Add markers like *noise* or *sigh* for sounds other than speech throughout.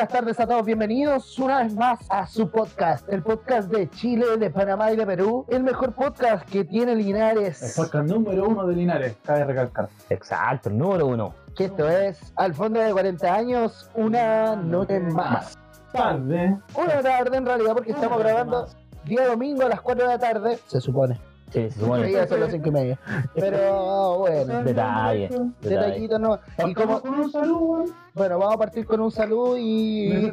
buenas tardes a todos. Bienvenidos una vez más a su podcast, el podcast de Chile, de Panamá y de Perú. El mejor podcast que tiene El Linares. podcast número uno de Linares, cabe recalcar. Exacto, el número uno. Que esto es Al fondo de 40 años, una noche más. Tarde. Una tarde en realidad, porque estamos grabando día domingo a las 4 de la tarde, se supone. Sí, se supone. Ya son las 5 y media. Pero *laughs* bueno, Detalle. Detallitos no. Y como, con un saludo, bueno, vamos a partir con un saludo y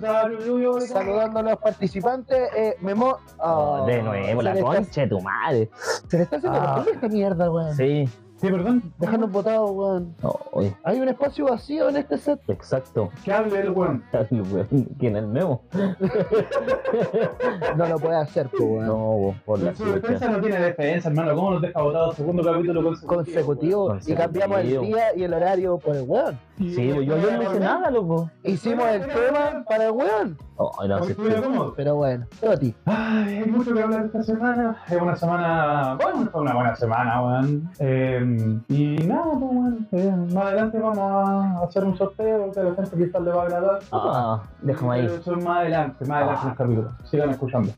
saludando a los participantes. Eh, Memo. Oh, de nuevo, la concha de tu madre. Se le está haciendo Ah. esta mierda, weón. Sí. Sí, perdón. Déjanos botados, weón. Oye, Hay un espacio vacío en este set. exacto. Que hable el weón. *laughs* ¿Quién es el memo? *laughs* No lo puede hacer, pues, weón. No, por la Su defensa no tiene defensa, hermano. ¿Cómo nos deja votado segundo capítulo consecutivo? Consecutivo. Y cambiamos el día y el horario por el weón. weón? Sí, yo, yo no hice nada, loco. Hicimos el tema para el weón. Oh, no, sí, cómodo. Pero bueno, Toti. Ay, hay mucho que hablar esta semana. Es una semana. Bueno, fue una buena semana, weón. Eh, y nada, pues, weón. Eh, más adelante vamos a hacer un sorteo que a la gente quizás le va a agradar. Ah, déjame ahí. Pero Eso es más adelante, más adelante en el capítulo. Sigan escuchando.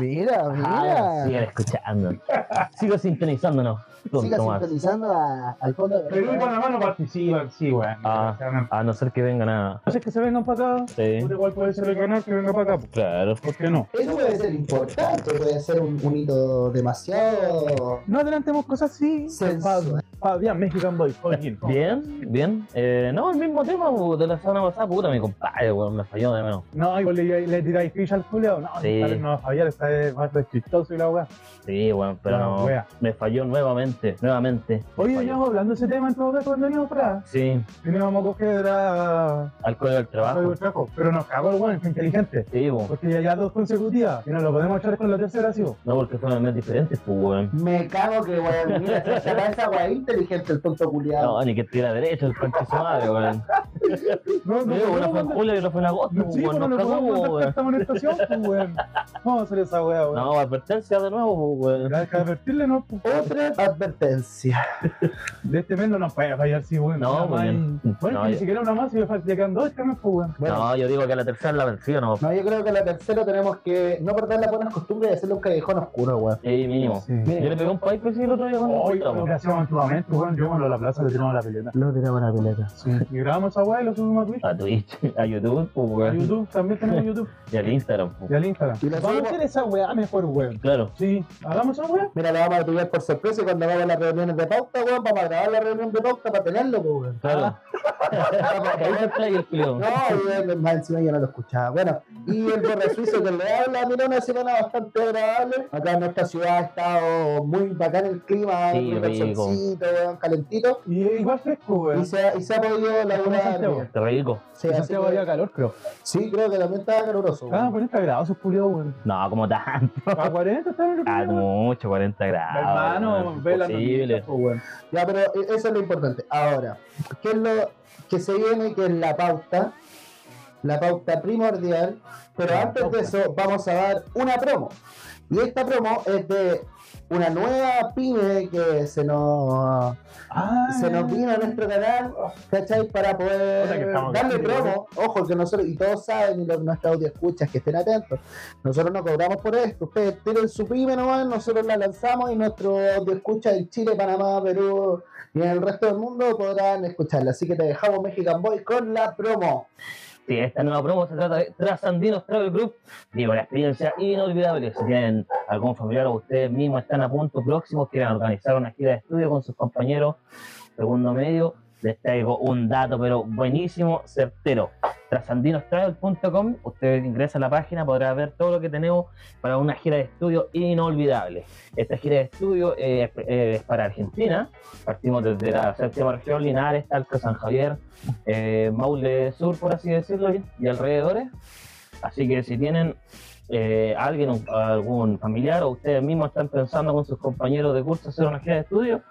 Mira, Ah, mira. sigan escuchando. *laughs* Sigo sintonizándonos. Don Siga Tomás. sintonizando a- al fondo de Perú y Panamá no participan, sí, weón. Ah. A no ser que vengan a. No sé que se vengan para acá. Sí. Igual puede ser el canal que venga para acá. Claro. ¿Por qué no? Eso puede ser importante, puede ser un, un hito demasiado No adelantemos cosas así. sensual. Fabián, Mexican Boy. Bien, bien. Eh, no, el mismo tema de la semana pasada, puta, mi compadre, weón, me falló de menos. No, igual le, le tiráis ficha al Julio. No, Sí. no va a fallar, va a ser chistoso y la weá. Sí, weón, pero no. Me falló nuevamente, nuevamente. Oye, Falló. veníamos hablando de ese tema en todo caso cuando veníamos para. Sí, Veníamos a coger a. al código del trabajo. el trabajo. Pero nos cagó el weón, fue inteligente. Sí, bu. Porque ya, ya dos consecutivas. Y no lo podemos echar con la tercera, sí. bo. No, porque fueron mes diferentes, pues, weón. Me cago que, weón, mira, se será esa weá inteligente el tonto culiado. No, ni que tira derecho el conche su madre, weón. No, Sí, una fue en julio y otra fue en agosto, No, pues, sí, weón. bueno, Nos no cagó, podemos mandar weón. esta pues, weón. Vamos a hacer esa weá, weón. No, advertencia de nuevo, pues, weón. Hay que advertirle, ¿no? Pues, Otra advertencia. *laughs* De este mes no nos puede fallar, sí, weón. No, muy bien. Bueno, No, ni siquiera una más, y me falta- ya quedan dos este mes, pues, weón. Bueno. No, yo digo que la tercera es la vencida, no. No, yo creo que la tercera tenemos que no perder las buenas costumbres de hacerle un callejón oscuro, weón. Sí, mínimo. Sí. Yo le pegué un pipe sí, el otro día cuando Hoy, lo que hacíamos antiguamente, weón, yo cuando a la plaza le tiramos la pelota. Lo tiramos la pelota. Y grabamos esa weá y lo subimos a Twitch. A Twitch, *laughs* a YouTube, pues, A. YouTube, también tenemos *laughs* YouTube. Y al Instagram, pues. Y al Instagram. Y la Vamos a hacer esa weá mejor, weón. Claro. Sí, hagamos esa weá. Mira, lo vamos a tuviar por sorpresa y cuando las reuniones de pauta, weón, vamos a grabar la reunión de pauta para tenerlo, pues, weón. Claro. *laughs* No, weón, más encima yo no lo escuchaba. Bueno, y el borre suizo que le habla, mira, una semana bastante agradable. Acá en nuestra ciudad ha estado muy bacán el clima, Sí, solcito, weón, calentito. Y igual fresco, Y weón. se, ha- y se ha podido laburar. Qué rico. Sí, que- había calor, creo. sí, creo que también estaba caluroso. Ah, weón. 40 grados, esos culiados, weón. No, como tanto. A 40 estaban en Ah, mucho, 40 grados. Hermano, ve la imposible. noticia, pues. Ya, pero eso es lo importante. Ahora, ¿qué es lo que se viene? Que es la pauta. La pauta primordial. Pero antes de eso, vamos a dar una promo. Y esta promo es de una nueva pyme que se nos, se nos vino a nuestro canal, ¿cachai? Para O sea, que poder darle promo. Ojo, que nosotros, y todos saben, y los, nuestros audio escuchas que estén atentos, nosotros no cobramos por esto. Ustedes tienen su pyme nomás, nosotros la lanzamos y nuestro audio escucha en Chile, Panamá, Perú y en el resto del mundo podrán escucharla. Así que te dejamos Mexican Boy con la promo. Sí, esta nueva promo se trata de Trasandinos Travel Group. Digo, la experiencia inolvidable. Si tienen algún familiar o ustedes mismos están a punto próximos, quieren organizar una gira de estudio con sus compañeros, segundo medio, les traigo un dato, pero buenísimo, certero. Trasandinostravel.com, ustedes ingresan a la página, podrán ver todo lo que tenemos para una gira de estudio inolvidable. Esta gira de estudio eh, es para Argentina. Partimos desde la séptima región, Linares, Talca, San Javier, eh, Maule Sur, por así decirlo, y alrededores. Así que si tienen eh, alguien, algún familiar o ustedes mismos están pensando con sus compañeros de curso hacer una gira de estudio,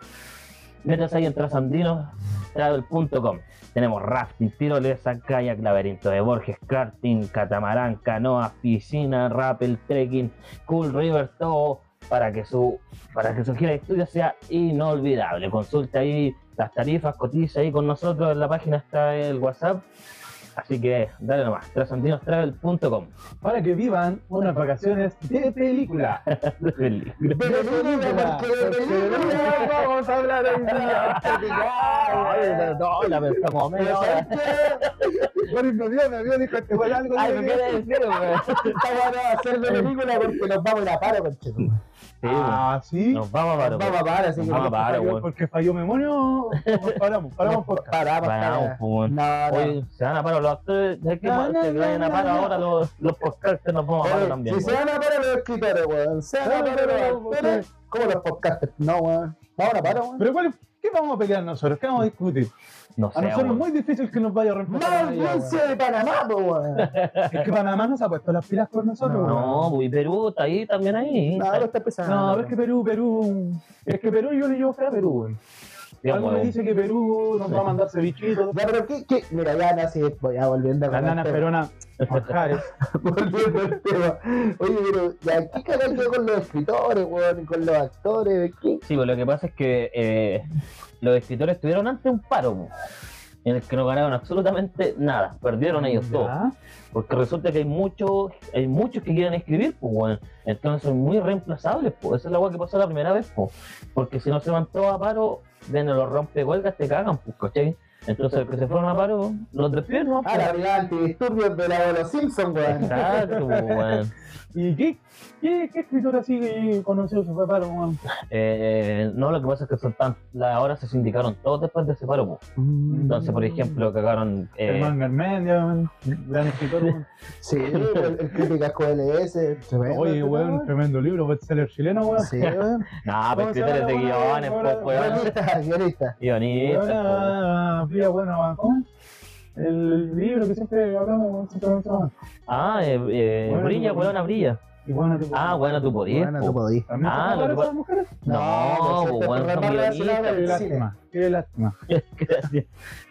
métanse ahí en trasandinos.travel.com. Tenemos rafting, tirolesa, kayak, laberinto de Borges, karting, catamarán, canoa, piscina, rappel, trekking, cool river, todo para que su para que su gira de estudio sea inolvidable. Consulte ahí las tarifas, cotiza ahí con nosotros en la página está el WhatsApp Así que dale nomás, trasandinostravel.com. Para que vivan unas vacaciones de película. *laughs* De película, porque de película vamos a hablar hoy día. *laughs* Ay, no, la pensamos media hora. Boris me dio, me dio, dijo, este fue algo. Ay, de ¿qué que- quiere decir, weón? Esta weá no va a ser de película porque nos vamos a ir a paro, conchetum. Sí. Ah, sí. Nos vamos a parar, Nos vamos a parar, así que vamos a parar, Falló-. Porque falló memoria o paramos, paramos por. Paramos, Paramos, paramos. pues. No, no. Oye, se van a parar los actores, ya que No, no, se vayan no, a parar no, ahora los, los podcasters nos vamos a parar también. Si se weón. van a parar los escritores, weón. Se van a parar pero, los actores. ¿Cómo los podcasters? No, weón. Vamos a parar, weón. Pero ¿cuál, ¿qué vamos a pelear nosotros? ¿Qué vamos a discutir? No A sé, nosotros es muy difícil que nos vaya a reemplazar. ¡Más nadie, weón. audiencia de Panamá, weón! *laughs* Es que Panamá no se ha puesto las pilas con nosotros. weón. No, pues, y Perú está ahí también ahí. No, no está empezando. No, es que Perú, Perú. Es que Perú yo le llevo fe a Perú, weón. Algo me weón. dice que Perú nos va a mandar cevichitos. Ya, pero ¿qué, qué? Mira, ya no sé, voy a volviendo el tema. peronas, manjares. *laughs* Volviendo al tema. Oye, pero ya, ¿qué cagada quedó con los escritores, weón? Y con los actores, ¿qué? Sí, pues lo que pasa es que eh, los escritores tuvieron antes un paro, po, en el que no ganaron absolutamente nada, perdieron ellos todo. Ya. Porque resulta que hay muchos, hay muchos que quieren escribir, pues bueno, entonces son muy reemplazables, pues esa es la agua que pasó la primera vez, pues. Porque si no se van todos a paro, ven los rompehuelgas, te cagan, pues, ¿cachai? Entonces el que se fueron a paro, los despiden, ¿no? Ah, la brigada antidisturbios de la de los Simpsons, weón. Exacto, pues, weón. *laughs* ¿Y qué, qué, qué escritor así conocido se fue para weón? Eh, no, lo que pasa es que son tan, la- ahora se sindicaron todos después de ese paro. Entonces, por ejemplo, cagaron. Eh, Germán Garmendia. Gran escritor. Sí, el, el Críticas LS. tremendo Oye, weón, tremendo libro, bestseller chileno, weón. Sí, *laughs* weón. no, pues ¿Cómo se escritores de guiones, pues, weón. Guionista, guionista. Guionistas, pues. Bueno, ¿cómo? El libro que siempre hablamos, weón, siempre mencionamos. Ah, eh, eh, Bueno, brilla, weón, brilla. Bueno, tipo, Ah, bueno, tú podías. Bueno, po. tú. ¿También Ah, se lo que mujeres? No, pues, pues, este bueno, son guionistas, Qué del cine. lástima, *laughs* qué lástima.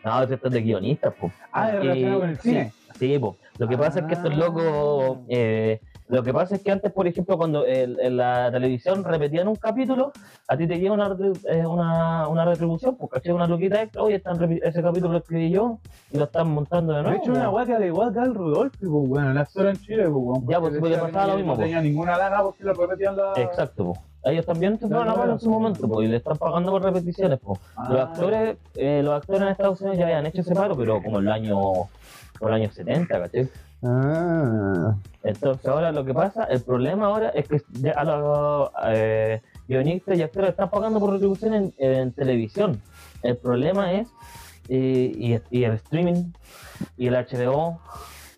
No, esto es de guionistas, po. Ah, Y- relacionado con el cine. Sí, sí, po. Lo que pasa es que estos Ah. locos. eh, lo que pasa es que antes, por ejemplo, cuando el- en la televisión repetían un capítulo, a ti te llega una, eh, una, una retribución, pues, ¿cachai? Una loquita extra, oye, están ese capítulo lo escribí yo y lo están montando de nuevo. De hecho, una guay que al igual que al Rodolfo, pues, bueno, la actora en Chile, pues, weón, Ya, pues, porque pasaba lo mismo, No pues. tenía ninguna lana porque lo repetían la. Exacto, po. Ellos también se fueron a paro en su momento, po, y le están pagando por repeticiones, po. Los Ah. actores, eh, los actores en Estados Unidos ya habían hecho ese paro, pero como en el año, por el año 70, ¿cachai? Ah. Entonces ahora lo que pasa, el problema ahora es que ya a los eh, guionistas y actores están pagando por retribución en, televisión. El problema es, y, y el streaming, y el HBO,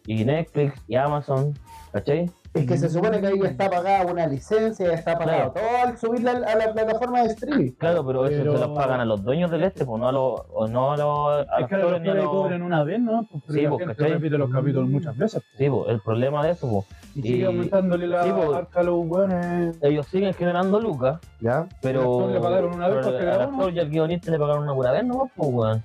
y Netflix, y Amazon, ¿cachai? Es que se supone que ahí ya está pagada una licencia, ya está pagado todo al subirla a la plataforma de streaming. Claro, pero eso Pero- se los pagan a los dueños del este, pues no a los, o no a los Es que los los... cobran una vez, ¿no? Pues, pero Sí, la gente ¿cachai? repite los capítulos muchas veces. Sí, pues, el problema de eso, pues, Y, Y- sigue aumentándole la sí, pues. arca a los weones. ellos siguen generando lucas, ¿Ya? pero actor le pagaron una vez pero porque al grabó, actor y al guionista le pagaron una pura vez, ¿no? Pues, weón.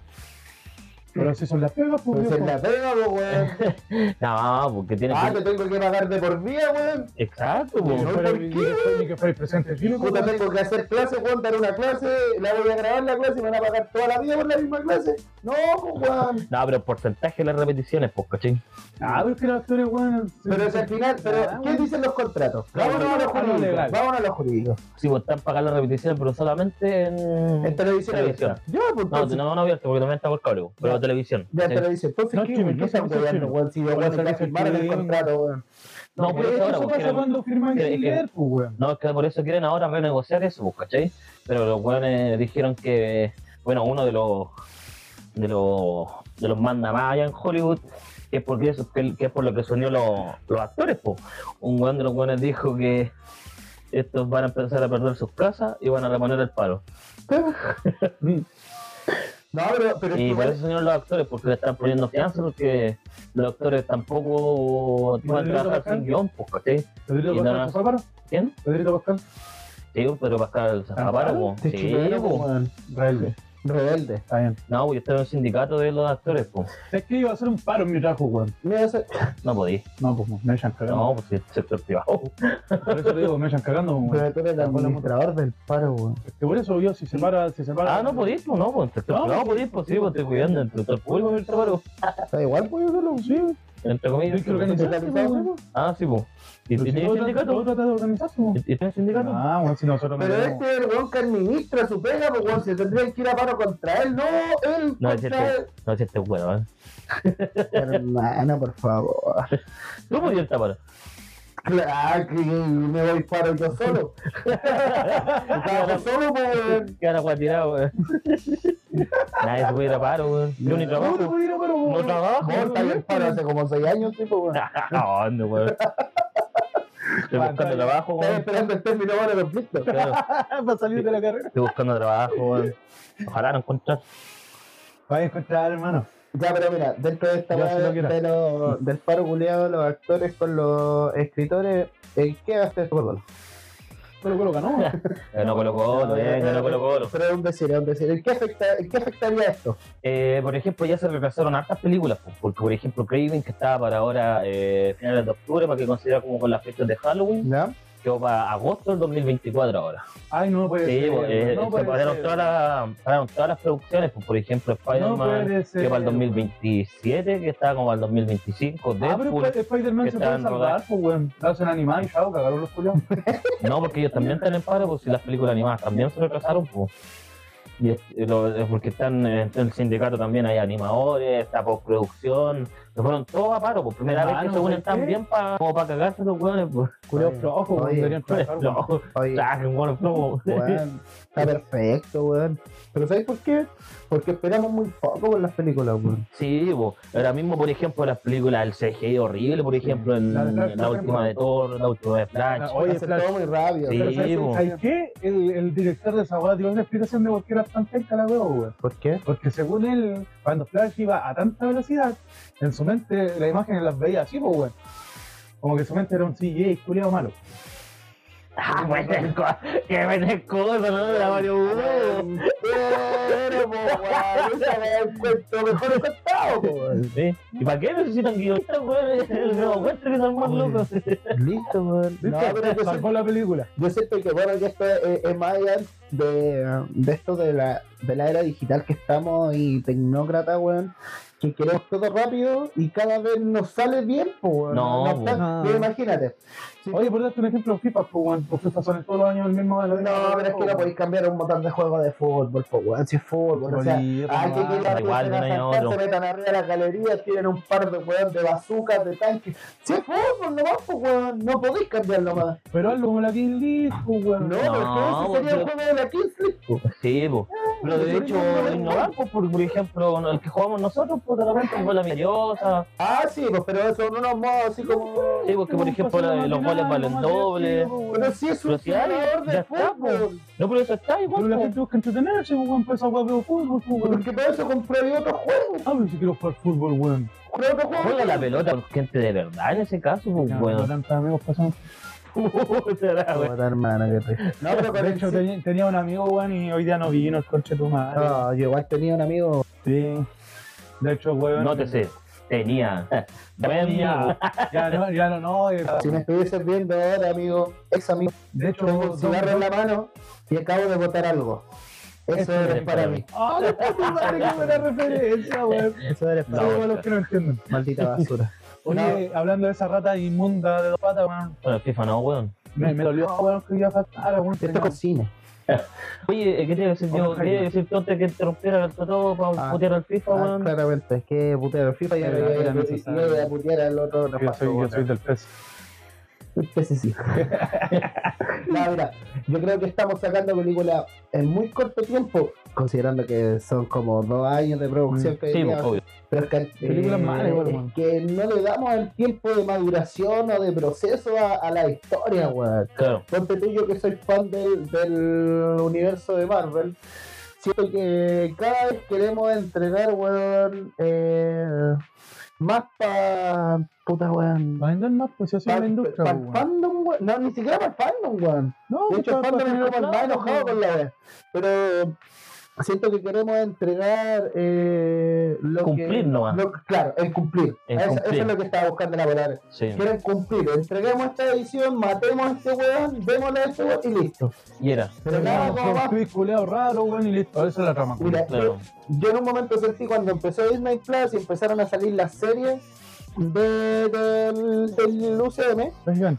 Pero si son las pegas, pues. Pues en la pega, pues, weón. *laughs* No, porque tiene Ah, que... te tengo que pagar de por vida, weón. Exacto, que pues. No, ¿por qué, Ni que fuera el presente Puta, pues, tengo que hacer clase, weón, dar una clase, la voy a grabar la clase y me van a pagar toda la vida por la misma clase. No, pues, weón. No, pero el porcentaje de las repeticiones, pues, ¿cachai? Ah, pero es que los actores, weón. Pero si al final, pero, Ah, ¿qué weón. dicen los contratos? Vámonos a lo a lo jurídico. legal. Vámonos a lo jurídico. Si vos están pagando las repeticiones, pero solamente en... En televisión. Televisión. Ya, pues, No, no, no abierto, porque también está por cable, pues, pero. Televisión. Ya en ¿sí? televisión. Entonces, No, ¿qué, ¿qué no están streaming. weón? Si ya servicio firmaron el contrato, weón. No, por eso ahora, pasa cuando firman pues, weón. No, es que por eso quieren ahora renegociar eso, pues, ¿cachai? Pero los weones dijeron que, bueno, uno de los de los de los manda más allá en Hollywood, que es porque eso, que, que es por lo que soñó los, los actores, pues. Un weón de los weones dijo que estos van a empezar a perder sus casas y van a reponer el paro. *laughs* *laughs* No, pero, pero Y por eso los actores, porque le están poniendo fianza, porque los actores tampoco van a trabajar Pascal. sin guion, pues. ¿Quién? Pedrito Pascal. Sí, pero Pascal Sí, pues. Rebelde. Está bien. No, pues yo estaba en un sindicato de los actores, pues. Es que iba a hacer un paro en mi trabajo, weón. No podí. No, pues me echan cagando. No, pues si es sector privado. Por eso te digo, me echan cagando, weón. Pero tú eres el administrador del paro, weón. Es que por eso yo, si se para, si se para. Ah, no podís, pues no, pues en sector No, privado podís, pues sí, pues estoy cuidando el sector público del trabajo. Da igual, pues yo. Sí, Entre comillas. Hay que organizarse, ¿Sindicalizado, weón. pues? Ah, sí, pues. ¿Y trata- sindicato? todo trata de organizarse, weón. ¿Y tienes sindicato? Ah, bueno, si nosotros Pero este es el weón que administra su pega, pues weón, se tendrían que ir a paro contra él, no él No, es cierto. No, este es bueno, ¿eh? Hermano, por favor. ¿Tú podías estar para? Claro que me voy paro yo solo. Estaba solo, pues weón. Que ahora voy a tirar, weón. Nadie se puede ir a paro, weón. Yo ni ¿Cómo te trabajo. a paro, No weón? trabajo. No, está bien paro hace como 6 años, tipo, weón. ¿A dónde, weón? Estoy buscando trabajo, weón. esperando el término ahora de conflicto. *laughs* Para salir de la carrera. estoy buscando trabajo, weón. Ojalá no encontrar. Vas a encontrar, hermano. Ya, pero mira, dentro de esta weá lo de los- del paro culiado, los actores con los escritores, ¿en qué gaste esto, perdón? Pero coloca, ¿no? Eh, no Colo Colo, eh, no Colo Colo. Pero es un decir, es un decir. ¿En qué, afecta, ¿En qué afectaría esto? Eh, por ejemplo, ya se retrasaron hartas películas, porque por ejemplo Craven, que estaba para ahora eh, finales de octubre, para que considera como con las fechas de Halloween, ¿Ya? Quedó para agosto del 2024 ahora. Ay, no puede Sí, ser. pues, eh, no se pararon todas, las, pararon todas las producciones, pues, por ejemplo No Spider-Man, ser. que para el 2027, que estaba como para el 2025, Ah, pero Deadpool, Sp- Spider-Man se puede salvar, pues, weón. La hacen animada y chao, cagaron los culiados. *laughs* no, porque ellos también están en paro, pues si las películas animadas también se retrasaron, pues. Y es, lo- es porque están en el sindicato también hay animadores, está postproducción, se fueron todos a paro, por primera vez que se unen ¿por tan bien para como para cagarse los hueones, pues. Culiados Oye, flojos, weón. oye, Deberían trabajar, weón. Weón, está perfecto, weón. Pero ¿sabes por qué? Porque esperamos muy poco con las películas, weón. Sí, po. ahora mismo, por ejemplo, las películas del CGI horrible, por ejemplo, en La última de Thor, la última de Flash. La- Oye, Flash. todo muy rápido. Sí, Pero ¿sabes, po. ¿sabes qué? El, el director de esa dio una explicación de por qué era tan penca la weón. ¿Por qué? Porque según él, cuando Flash iba a tanta velocidad, en su mente las imágenes las veía así, pues, weón. Como que su mente era un CGI culiado malo. Ah, cosas, qué buenas cosas, ¿no? De la Mario Bros. Pero, weón, esa el cuento mejor contado, weón. ¿Y para qué necesitan guionistas, weón? *laughs* No encuentro que son más locos. Listo, weón. No, pero Salvó la película. yo siento que bueno que esto es, es más allá de, de esto de la, de la era digital que estamos y tecnócrata, weón. Que queremos todo rápido y cada vez nos sale bien, pues. No, está- weón. pero imagínate. Oye, por darte un ejemplo, FIFA, pues, weón. Pues FIFA salen todos los años el mismo de la No, pero es que no podéis cambiar un montón de juegos de fútbol, pues, weón. Si es fútbol, o sea, Bolívar, hay que llegar Igual de otro. se metan arriba de las galerías, tienen un par de weón de bazucas, de tanques. Si es fútbol, nomás, pues, weón. No podéis cambiarlo más. Pero hazlo como la King League, pues, No, weón. pero es que ese sería el juego de la Kings League, pues. Sí, po. Pero de hecho, innovar, pues, por, por ejemplo, el que jugamos nosotros, pues de repente fue la misteriosa. Ah, sí, pues, pero eso en unos modos así como. Sí, porque por ejemplo la- los goles valen doble. Pero sí es un si hay, jugador ya de está, fútbol. No, pero eso está igual. Pero la gente busca entretenerse, weón. Pues esa weá veo fútbol, weón. Porque para eso compré otro juego. Ah, pero si quiero jugar fútbol, weón. Compré otro juego. Juega la pelota con gente de verdad en ese caso, pues, Ya, no pero con De hecho, tenía, tenía un amigo, weón, y hoy día no vino el conche de tu madre. No, yo igual tenía un amigo. Sí. De hecho, weón. No te sé. Tenía. Buen Tenía. Ya no, ya no, no. eh, Si me estuvieses viendo ahora, amigo, ex amigo, De hecho, tengo un cigarro en la mano y acabo de botar algo. Eso eres es para mí. ¡Ah, la puta madre, qué buena referencia, weón! Eso eres para No, mí. weón, los que no entienden. Maldita basura. Oye, hablando de esa rata inmunda de dos patas, weón. Bueno, FIFA no, weón. Me, me dolió, weón, que ya faltara, weón. Esto es con cine. *laughs* Oye, ¿qué te iba a decir yo? Ojalá. ¿Qué iba a decir tú antes que interrumpiera el todo para Ah. putear al FIFA, Ah, weón? claramente, es que putear el FIFA y ahora era a- putear al otro. no Yo soy, yo soy del PES. Ese sí. *laughs* no, mira, yo creo que estamos sacando películas en muy corto tiempo, considerando que son como dos años de producción Mm, que Sí, obvio. Pero es que, eh, Películas malas, es que no le damos el tiempo de maduración o de proceso a, a la historia, weón. Claro. Ponte tú, yo que soy fan del, del universo de Marvel, siento que cada vez queremos entregar, weón, eh, más pa... puta, weón. Va a vender más, pues, así es Para la industria, el weón. fandom, weón. No, ni siquiera para el fandom, weón. No, De pues, hecho, el para- fandom para es como el tener más plata, enojado weón. con la wea. Pero siento que queremos entregar eh, lo Cumplir que, nomás. lo- claro, el cumplir. El Eso, cumplir. eso es lo que estaba buscando la palabra. Sí. Quieren cumplir, entreguemos esta edición, matemos a este weón, démosle a este weón y listo. Y era. Pero nada, no, como más. culeado raro, weón, y listo. Esa es la trama. Mira, Claro. yo en un momento sentí cuando empezó Disney Plus y empezaron a salir las series de, del, del UCM, Vengan.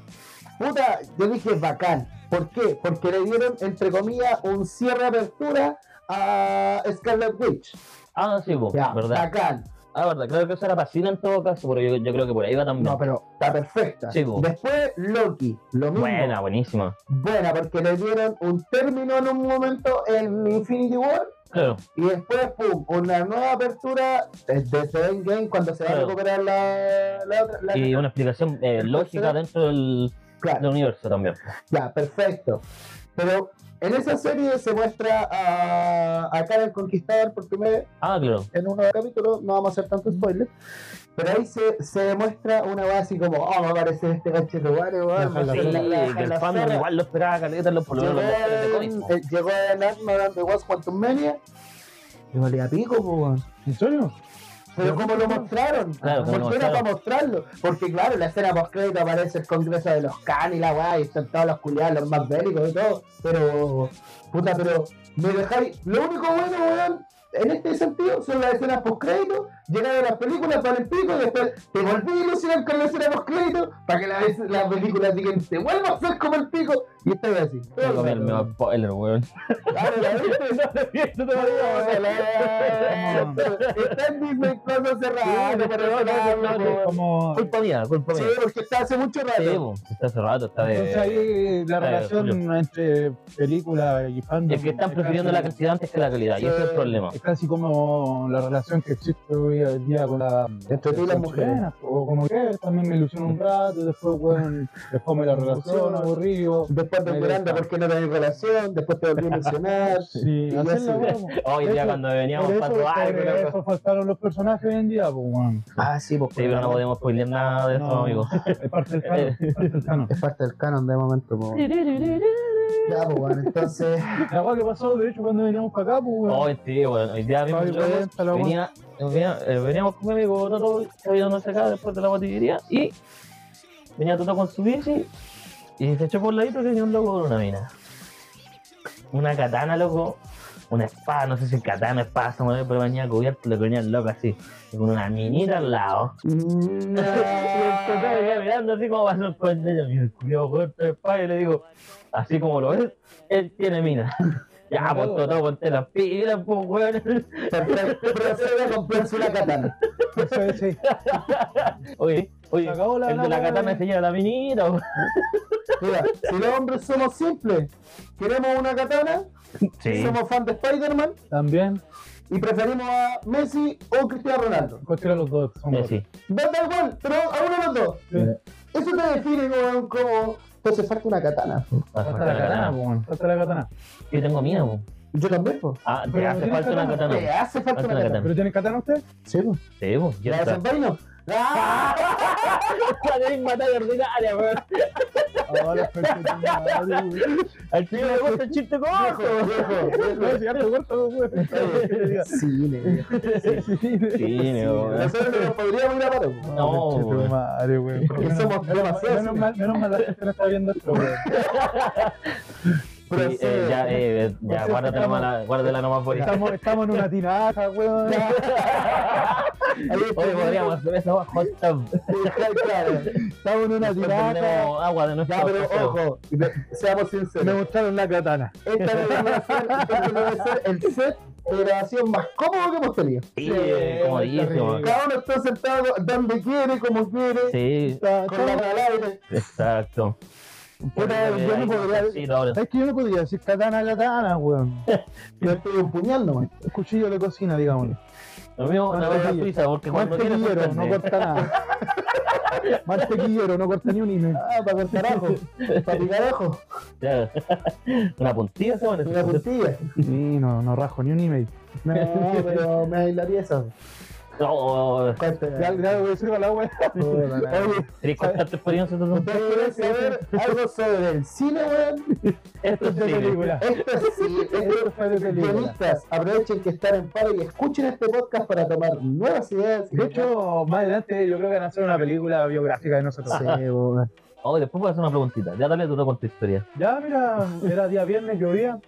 puta, yo dije bacán. ¿Por qué? Porque le dieron, entre comillas, un cierre apertura a Scarlet Witch. Ah, sí, po, Ya, verdad. bacán. Ah, verdad. Creo que eso era Pacina en todo caso, pero yo, yo creo que por ahí va también. No, pero está perfecta. Sí, po. Después Loki, lo mismo. Buena, buenísima. Buena, porque le dieron un término en un momento en Infinity War Claro. y después, pum, una nueva apertura desde Endgame cuando se va a recuperar la, la otra. la- Y una explicación eh, lógica dentro del, Claro, del universo también. ya, perfecto. Pero en esa serie se muestra a, a Karen Conquistador por primera vez Ah, claro. en uno de los capítulos, no vamos a hacer tanto spoiler. Pero ahí se, se demuestra una base así como, oh, me parece este cachete guare, weón, el la fandom zorra". igual lo esperaba, caleta, los por lo Llegó, eh, llegó el Ant-Man de Was Quantum Mania y valía pico, po, weón. ¿En serio? Pero como lo mostraron, Claro, como lo porque era mostraron. para mostrarlo. Porque claro, en la escena post crédito aparece el congreso de los Khan y la weá, y están todos los culiados, los más bélicos y todo. Pero, puta, pero me dejáis. Lo único bueno, weón, en este sentido, son las escenas post crédito, llegar a las películas para el pico, y después te volví a ilusionar con la escena post crédito, para que la, la película digan, te vuelva a ser como el pico, y estás así. Me comí el mejor spoiler, weón. Claro, la viste. No te Está en Disney pero no. Como... Culpa mía, culpa Sí, mía. porque está hace mucho Sí, rato. está hace rato, está de. Entonces ahí la eh, relación entre película y fandom Es que están prefiriendo la cantidad antes que la calidad, y ese es el Sí. problema. Es casi como la relación que existe hoy en día con la Entre tú y las mujeres. O como que también me ilusiona un rato, después, weón, después me la relación, aburrido. Después te deja. porque no tenés relación, después te volví a mencionar. *laughs* Sí. *laughs* Hoy día cuando veníamos por loco. eso faltaron los personajes hoy en día, pues, weón. Ah, sí, pues. Sí, pero no podemos spoilear nada de eso, amigo. *laughs* Es parte del canon, es parte del canon. Es parte del canon de momento, pues. Ya, pues, bueno, entonces. *laughs* La weá que pasó, de hecho, cuando veníamos para acá, pues, weón. Hoy sí, bueno, hoy día mismo weón. venía, venía, eh, veníamos con mi amigo Toto, que había no sé acá después de la botillería, y venía Toto con su bici, y se echó por el ladito que venía un loco con una mina. Una katana, loco, una espada, no sé si katana, espada, madre, pero venía cubierto, le venía el loco así, con una minita al lado. Y el venía mirando así como pasó con ella, y el culiao corto de espada, y le digo, así como lo ves, él tiene mina. *laughs* Ya, pues Toto, ponte las pilas, pues, weón. *laughs* Procede a comprarse una katana. Eso es, sí. *laughs* Oye, oye, acabó la- el de la la- katana se lleva la minita. Mira, si los hombres somos simples, queremos una katana, Sí. somos fan de Spider-Man También, y preferimos a Messi o Cristiano Ronaldo. cualquiera de los dos son sí. Da igual, pero a uno de los dos. Sí. Eso te define como. como entonces falta una katana. Falta la katana, weón. Falta la katana. Yo tengo miedo, weón. Yo también, pues. Ah, te Pero hace tiene falta una katana. Te hace falta Falta una katana. ¿Pero tiene katana usted? Sí, pues. Sí, pues, ya ¿La está. desenvaino? ¡Ah! Ordinaria, weón. Ahora, Al le gusta el chiste corto. No, si harto corto, weón. Cine. Nosotros no nos podríamos ir a paro. pues. No, Conche tu weón. madre, weón. Porque somos demasiado Menos mal, la gente no está viendo esto, weón. Pero Sí, sí, eh, ya, eh, guárdatela, guárdatela nomás por ahí. Estamos, estamos en una tinaja, weón. Oye, podríamos hacer eso bajo hot tub. Claro. Estamos en una prendemos agua de nuestro Ya, pero ojo, seamos Me sinceros. mostraron la katana. Esta debe ser, debe ser el set de grabación más cómodo que hemos tenido. Sí, eh, comodísimo. Cada uno está sentado donde quiere, como quiere, Sí, Está- con la aire. exacto. Puta, yo no podría-. Es que yo no podría decir katana, katana, weón. *laughs* Yo estoy puñal nomás. Un cuchillo de cocina, digámoslo. Lo mío, una cosa suiza, porque cuando quieres Mantequillero, no sorprender. corta nada. Mantequillero, no corta ni un email. Ah, para cortar ajo, para picar ajo, Ya. Una puntilla se pone. una puntilla. Sí, no, no rajo ni un email. No, pero me aislaría eso. No. Ya, ya voy *laughs* a decir la wea. Puta madre. Oye, ¿Querés contar tu quieren saber algo sobre el cine, weón? Esto es de película. Esto es sí, esto Esto fue de película. Aprovechen que están en paro y escuchen este podcast para tomar nuevas ideas. De hecho, más adelante yo creo que van a hacer una película biográfica de nosotros. Sí, weón. Oh, después voy a hacer una preguntita. Ya dale tú con tu historia. Ya, mira, era día viernes, llovía.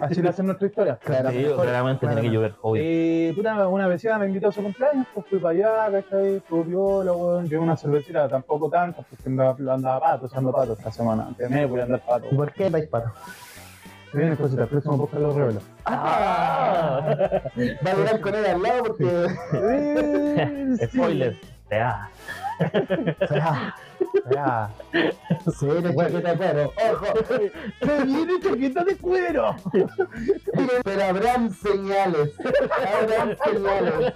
Así hacen nuestra historia. Claro, Sí, claramente tiene que llover, obvio. Y puta, una vecina me invitó a su cumpleaños, pues fui para allá, ¿cachai? Estuvo viola, weón. Llevé una cervecita, tampoco tanto, porque andaba, andaba pato, usando pato esta semana. Antes voy a andar pato. ¿Y por qué vais paro? Se vienen cositas, eso me busca los revelos. Ah. *laughs* Va a durar con él al lado porque. *laughs* Spoiler. Ya. *laughs* Ya. Sí, no chaqueta de cuero. Ojo. ¡Se viene chaqueta de cuero! Pero habrán señales. Habrán señales.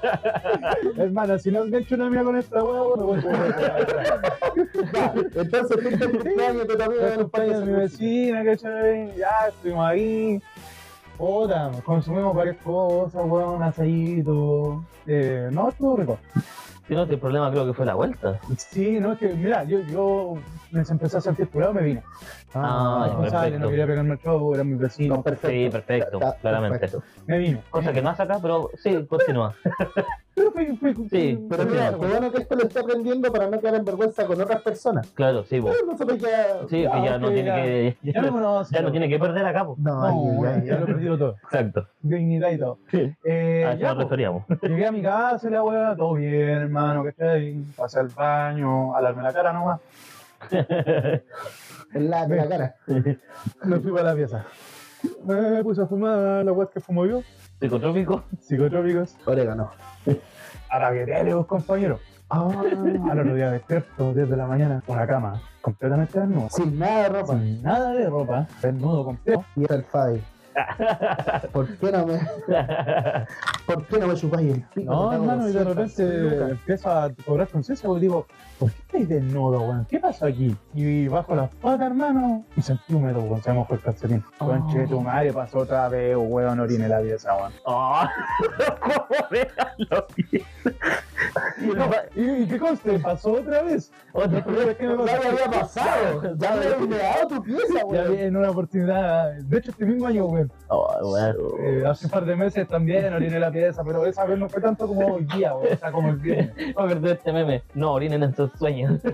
Hermana, si no me hecho una mía con esta hueá, pues, bueno, Ya, entonces tú estás cumpleaños, tú también un par de de mi vecina, ¿cachai? Ya estuvimos ahí. Puta, consumimos varias cosas, weón, un asadito. Eh, no, estuvo rico. Si no, el problema creo que fue la vuelta. Sí, no, es que, mira, yo, yo me empecé a sentir curado me vine. Ah, ya, no sabes, perfecto. no quería pegarme el show, era mi No, vecino. perfecto. Sí, perfecto, Está- claramente. perfecto. Me vine. Cosa que no hace acá, pero sí, *laughs* continúa. Pero fue, fue, Sí, Pero mira, qué bueno que esto lo está aprendiendo para no quedar en vergüenza con otras personas. Claro, sí, vos. Nosotros ya. Sí, que ya no tiene ya. que. Ya me conoce. Ya no tiene que perder acá, po. No, No, ya, ya, ya. lo he perdido todo. Exacto. Dignidad y todo. Sí. Eh, A eso ya, nos pues, referíamos. Llegué a mi casa la weá, todo bien, hermano, ¿cachai? Pasé al baño, a darme la cara nomás. En la, cara. *laughs* Me fui para la pieza. Me puse a fumar la weá que fumo yo, Psicotrópico. psicotrópicos. Orégano. A la que los compañeros. Ah, Al otro día despierto, 10 de la mañana, con la cama, completamente desnudo. sin nada de ropa. Sin nada de ropa, desnudo completo. Y era el Fabi. ¿Por qué no me, por qué no me chupáis el pico? No, hermano, y de 200 repente empiezo a cobrar conciencia porque digo, ¿por qué estáis desnudo, weón? ¿Qué pasó aquí? Y bajo las patas, hermano, y sentí húmedo, weón, se me mojó el calcetín. Oh. Conche, tu madre pasó otra vez, weón, orine la pieza, weón. Oh, *laughs* ¿Cómo déjalo bien? ¿Y, y qué conste? ¿Pasó otra vez? Otra es que me Ya pasó- me había pasado. Ya me había tu pieza, Ya weón. en una oportunidad, de hecho este mismo año, weón, Oh, bueno. eh, hace un par de meses también oriné la pieza, pero esa vez no fue tanto como hoy día, weón, o sea, como el viernes. *laughs* Acordé de este meme. No, orinen en sus sueños. *laughs*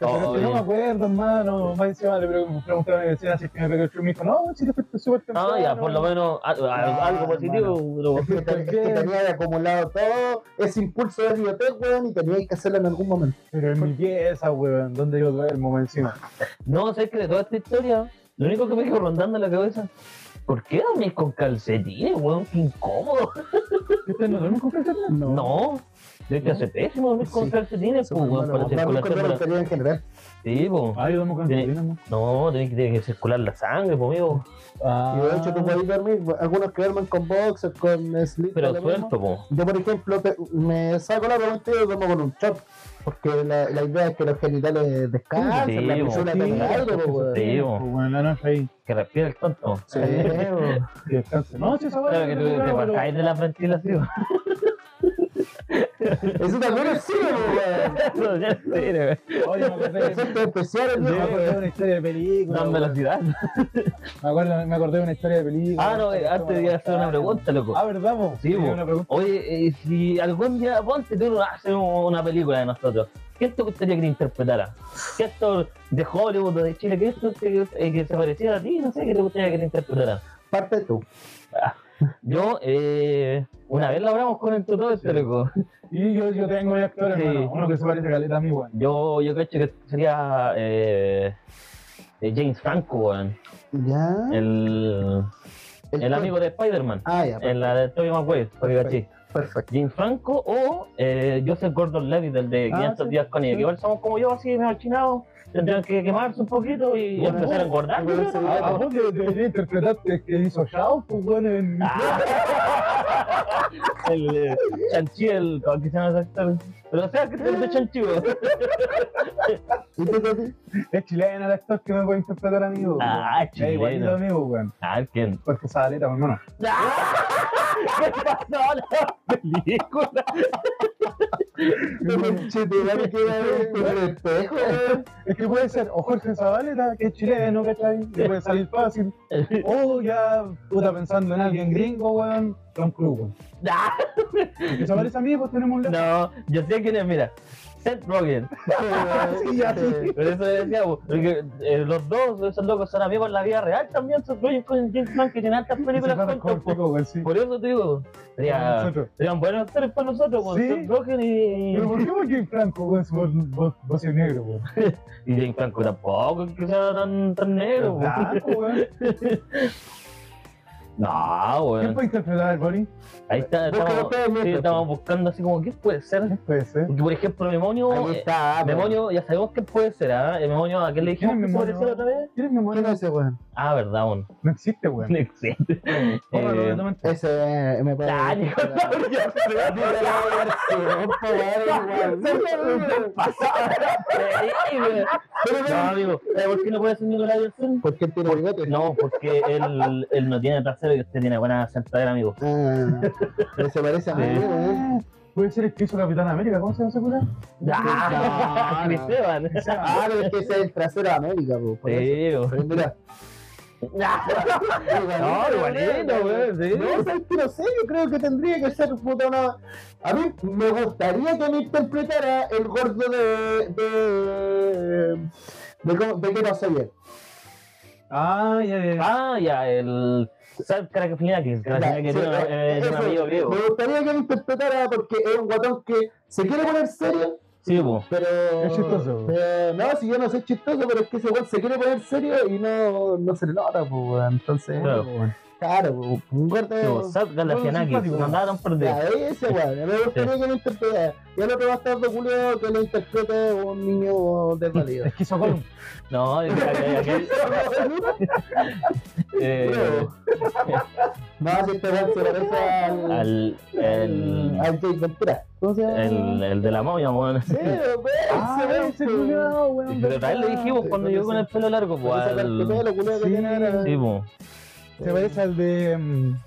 Oh, no me acuerdo, hermano, más encima le pregun- pregunté a mi vecina si es que me pegó el y me dijo, no, si te fuiste súper temprano. Ah, ya, por lo menos a- a- algo positivo. Es que, te- que tenía acumulado todo ese impulso de biblioteca, weón, y teníais que hacerlo en algún momento. Pero en mi pieza, weón, donde yo duermo más encima. No sé que de toda esta historia, lo único que me quedó rondando en la cabeza, ¿por qué dormís con calcetines, weón? Qué incómodo. ¿Qué te no duermes con calcetines? No, de que hace pésimo dormir con Sí. calcetines, pues, weón, para circular la en general. Sí, pues. Ah, yo duermo con Tiene- calcetines, ¿no? No, tenés que, tiene que circular la sangre, pues, amigo. Ah. Y de hecho tú podés dormir, algunos que duermen con boxers, con slip. Pero suelto, pues. Yo, por ejemplo, te- me saco la pregunta y yo duermo con un short. Porque la, la idea es que los genitales descansen, Sí, la persona Sí, bueno, la noche ahí, Que respire el tonto. Sí, que descanse. No, si esa Claro que tú te bajáis de la ventilación. Eso también es cine. No, ya serio, güey. Oye, me acordé, Efectos especiales, me ¿no? acordé de una historia de película. Dan velocidad. Me, acuerdo, me acordé de una historia de película. Ah, no, eh, antes de hacer una pregunta, loco. Ah, ¿verdad, vos? Sí, una pregunta. Oye, eh, si algún día ponte tú hacer una película de nosotros, ¿qué te gustaría que te interpretara? ¿Qué actor de Hollywood o de Chile, qué actor eh, que se pareciera a ti? No sé, ¿qué te gustaría que te interpretara? Parte tú. Yo, eh, una vez lo hablamos con el tutor, este loco. Y yo, yo tengo un actor, Sí. hermano, uno que se parece a caleta a mí, weón. Yo, yo creo que sería eh, eh, James Franco, weón. Ya. el, el amigo de Spider-Man. Ah, ya. En la de Tobey Maguire, para que Perfecto. James Franco o eh, Joseph Gordon Levitt, del de Ah, 500 sí, días con ella, sí. que igual somos como yo, así medio chinados, tendrían que quemarse un poquito y Bueno, empezar a engordar. bueno. ¿A, a vos de- debería interpretarte que hizo Shao, pues, weón, en... *laughs* el eh, Chanchi, el ¿cómo que se llama actor? Pero o sea, que es de Chanchi. Es chileno el actor que me puede interpretar a mí, weón. Ah, Es igualito chileno. a mí, weón. Ah, ¿quién? Jorge Zabaleta, mi hermano. *laughs* ¿Qué pasó *laughs* la película? Que el espejo. Es que puede ser o Jorge Zabaleta, que es chileno, ¿cachai? Que puede salir fácil. O ya, puta, pensando en alguien gringo, weón, Tom Cruise. weón. *laughs* Que se parece a mí, pues tenemos un No, yo sé quién es, mira. Seth Rogen. *laughs* *laughs* Sí, ya, sí. Por eso decíamos, porque eh, los dos, esos locos son amigos en la vida real también, Seth Rogen con James Franco, que tienen altas películas con weón, sí. Por eso te digo, sería, serían buenos actores para nosotros, con. Seth Rogen y, Pero ¿por qué vos James Franco, weón, vos, vos, negro, weón? *laughs* y James Franco tampoco, que sea tan, tan negro. weón. Blanco, weón. No, ¿Quién puede interpretar al Bonnie? Ahí está, estamos, sí, estamos buscando así como, ¿qué puede ser? ¿Quién puede ser? Porque, por ejemplo, Memonio, Ahí eh, está, Memonio, ya sabemos qué puede ser, ¿ah? El Memonio, ¿a qué le ¿Quién dijimos que Memonio? otra vez? ¿Quién es mi ¿Quién es ese weón? Ah, verdad, aún. No existe, weón. No existe. *laughs* Eh. Ese eh, me puede. Ah, No, amigo, ¿sabe por qué no puede ser Nicolás Yersun? ¿Por qué tiene bigote? No, porque él, él no tiene trasero y usted tiene buena sentadera, amigo. Ah, pero se parece a mí, Sí. weón. Puede ser el que hizo Capitán América, ¿cómo se llama ese cura? Ah, no. Chris Evans. Ah, pero es que ese es el trasero de América, po, por eso. Pero mira. No, igualito, weón. No, ¿sabes qué? No sé, yo creo que tendría que ser puta una. A mí me gustaría que me interpretara el gordo de. de. de, cómo- de que no soy él. Ah, ya, ya. Ah, ya, el. Me gustaría que me interpretara porque es un guatón que se quiere poner serio, Sí, po. pero. Es chistoso. pero no, si yo no soy chistoso, pero es que ese weón se quiere poner serio y no, no se le nota, pues. Entonces, Claro. Claro, un gordo. Sí, po. Sat Galafianakis, no tan perdido. Ya, ese weón, me gustaría que lo interpretara. Y el otro bastardo culio que lo interprete un niño desvalido. Es que hizo Gollum. No, aquel. *laughs* eh, No, si este weón se parece al. al. El. al Jake Ventura. ¿Cómo se llama? El, el de la momia, weón. Sí, weón, *laughs* Ah, ese weón, weón. Pero también le dijimos cuando con llegó con el pelo largo. Con que Sí, po. Se parece al de. mm,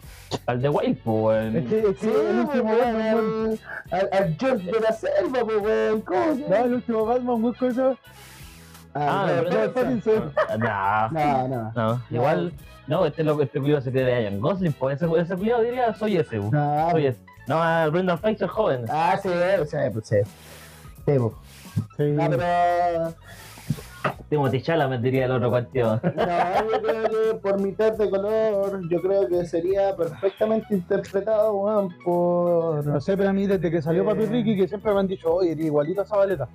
al de Wild, pues, Es weón. que, es que el último weón, Batman, weón. al, al George de la selva, pues, weón. ¿Cómo se No, llama? el último Batman, muy cosa. Ah, Robert Robert. Pattinson. Nah, No, no. no, igual. No, este loco, este culiado se cree de Ryan Gosling, pues ese, ese culiado diría, soy ese, po. No, soy ese. No, a Brendan Fraser joven. Ah, sí, sí, pues sí. Sí, pues. Sí. No, pero. Timothy Chalamet diría el otro cuestión. No, yo creo que por mitad de color, yo creo que sería perfectamente interpretado, weón, por. No sé, pero a mí desde que salió Eh. Papi Ricky, que siempre me han dicho, oye, igualito a Zabaleta.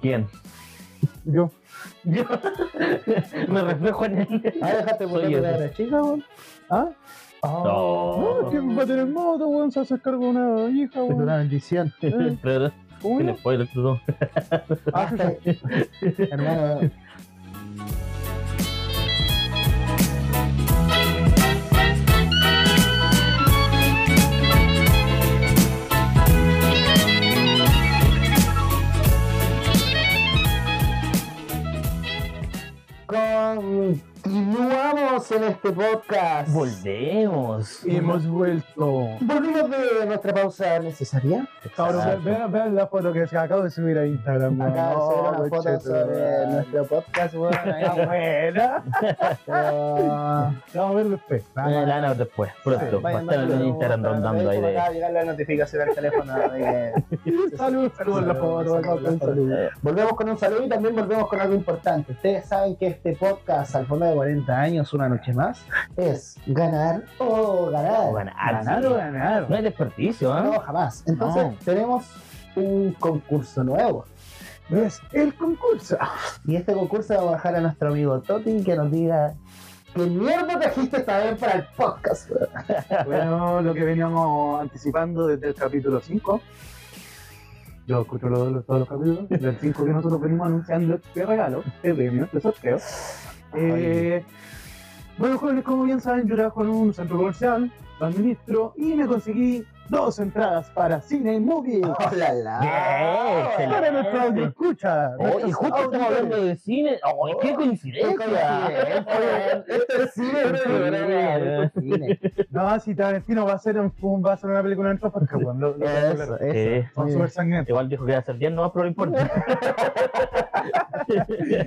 ¿Quién? Yo. Yo *laughs* me reflejo en él. Ah, dejaste por la chica, weón. ¿Ah? Ah, No, es que va a tener moto, weón, se hacer cargo de una hija, es weón. una bendición. Pero, ¿Cómo tiene no? spoiler, tú. Ah, chucha. Hermano, continuamos en este podcast. Volvemos. Hemos vuelto. Volvimos de nuestra pausa necesaria. Ve- vean, vean la foto que se acabo de subir a Instagram. ve una No, foto sobre nuestro podcast, *laughs* buena. *laughs* Pero- Vamos a verlo después. La van a ver después, pronto. Va a estar en Instagram rondando ahí Acaba de. de llegar la notificación al teléfono de que *laughs* Salud, salud en la foto. acá con salud. Eh, Volvemos con un saludo y también volvemos con algo importante. Ustedes saben que este podcast, al fondo de 40 años, una noche más, es ganar o ganar. O ganar, Ganar sí. o ganar. No hay desperdicio, ¿ah? No, jamás. Entonces, No. tenemos un concurso nuevo. Es el concurso. Y este concurso vamos a dejar a nuestro amigo Totin que nos diga ¿Qué mierda trajiste esta vez para el podcast? *laughs* Bueno, lo que veníamos anticipando desde el capítulo 5. Yo escucho los, los- todos los capítulos. Del 5 que nosotros venimos anunciando este regalo, este premio, este sorteo. Eh, bueno, jóvenes, como bien saben, yo trabajo en un centro comercial, administro y me conseguí dos entradas para Cine y Movie. Hola, la. Bien, Para nuestro audio excelente. escucha. Oh, y justo estamos hablando de cine. Oh, qué coincidencia. Esto es cine. No, si Tarantino va a hacer un, va a hacer una película en. Lo- lo- Eso. Son súper sangrientos. Igual dijo que iba a ser 10 nomás, pero no importa. *laughs*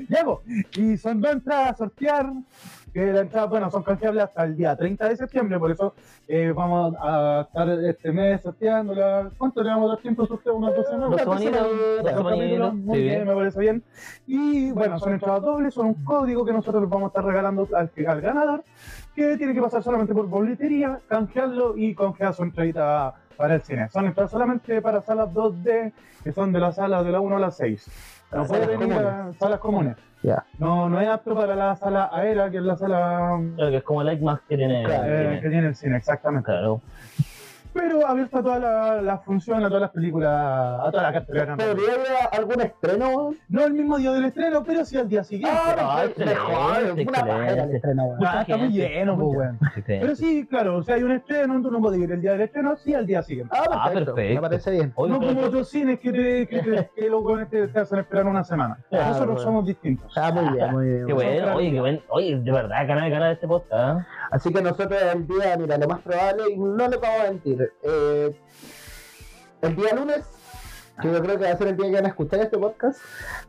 Ya, po. Y son dos entradas a sortear. Que la entrada, bueno, son canjeables hasta el día 30 de septiembre, por eso eh, vamos a estar este mes sorteándola. ¿Cuánto le vamos a dar tiempo a sorteo? ¿Unas dos semanas? Dos capítulos, Muy sí. bien, me parece bien. Y bueno, son entradas dobles, son un código que nosotros vamos a estar regalando al, al ganador, que tiene que pasar solamente por boletería, canjearlo y canjear su entradita para el cine. Son entradas solamente para salas 2D, que son de las salas de la 1 a la 6. No Las puede salas venir a salas comunes. Ya. No, no es apto para la sala aérea, que es la sala Claro, que es como el IMAX que tiene. Claro, eh, tiene- que tiene el cine, exactamente. Claro. Pero abierta a todas las las funciones, a todas las películas, a toda la cartelera. ¿Podría haber algún estreno? No el mismo día del estreno, pero sí al día siguiente. Ah, excelente, mejor, una el estreno, weón. Ah, está muy lleno, pues, weón. Pero sí, claro, o sea, hay un estreno, tú no puedes ir el día del estreno, sí al día siguiente. Ah, Ah, perfecto. Me parece bien. Oye, no pero- como otros cines que, te, que, te, que los weones te, te hacen esperar una semana. Claro, Nosotros bueno. somos distintos. Ah, muy bien, muy bien. Qué bueno, oye, qué bueno. Oye, de verdad, ganar ganar este podcast. ¿eh? Así que nosotros el día, mira, lo más probable, y no le vamos a mentir, eh, el día lunes, que yo creo que va a ser el día que van a escuchar este podcast,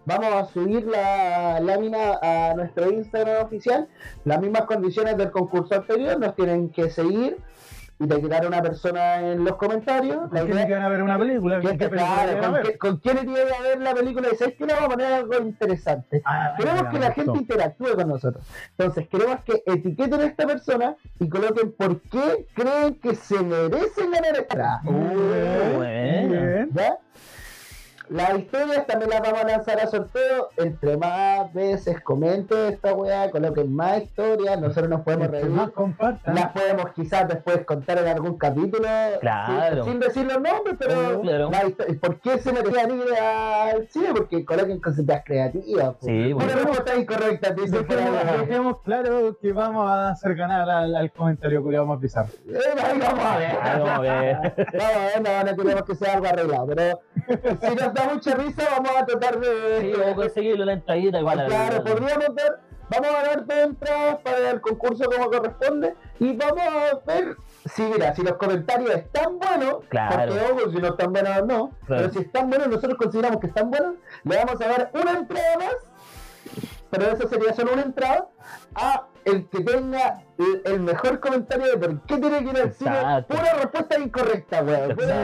vamos a subir la lámina a nuestro Instagram oficial, las mismas condiciones del concurso anterior, nos tienen que seguir y etiquetar a una persona en los comentarios. Idea que van a ver una película. que ¿qué claro, con, ver? con quién a ver la película y sabes que le vamos a poner algo interesante. Ah, Queremos que la gente interactúe con nosotros. Entonces, queremos que etiqueten a esta persona y coloquen por qué creen que se merecen ganar esta. Muy bueno. bien, muy bien. ¿Ya? Las historias también las vamos a lanzar a sorteo. Entre más veces comenten esta weá, coloquen más historias. Nosotros nos podemos reír. más compartan. Las podemos quizás después contar en algún capítulo. Claro. Sin, sin decir los nombres, pero. Claro. ¿Por qué se merecían ir al cine? Porque coloquen cositas creativas. po. Sí, bueno. respuesta incorrecta, te dicen que Dejemos, claro que vamos a hacer ganar al, al comentario que le vamos a pisar. Eh, ahí vamos a ver. Ahí vamos a ver. *laughs* Vamos a ver, no, no queremos que sea algo arreglado, pero si nos da mucha risa, vamos a tratar de. Sí, vamos a conseguirlo la entradita igual. Claro, podríamos dar, vamos a dar dos entradas para el concurso como corresponde y vamos a ver si, mira, si los comentarios están buenos, Claro. porque ojo, si no están buenos no, Claro. pero si están buenos, nosotros consideramos que están buenos, le vamos a dar una entrada más, pero eso sería solo una entrada, a el que tenga el, el mejor comentario de por qué tiene que ir al cine, pura respuesta incorrecta, weón. Bueno,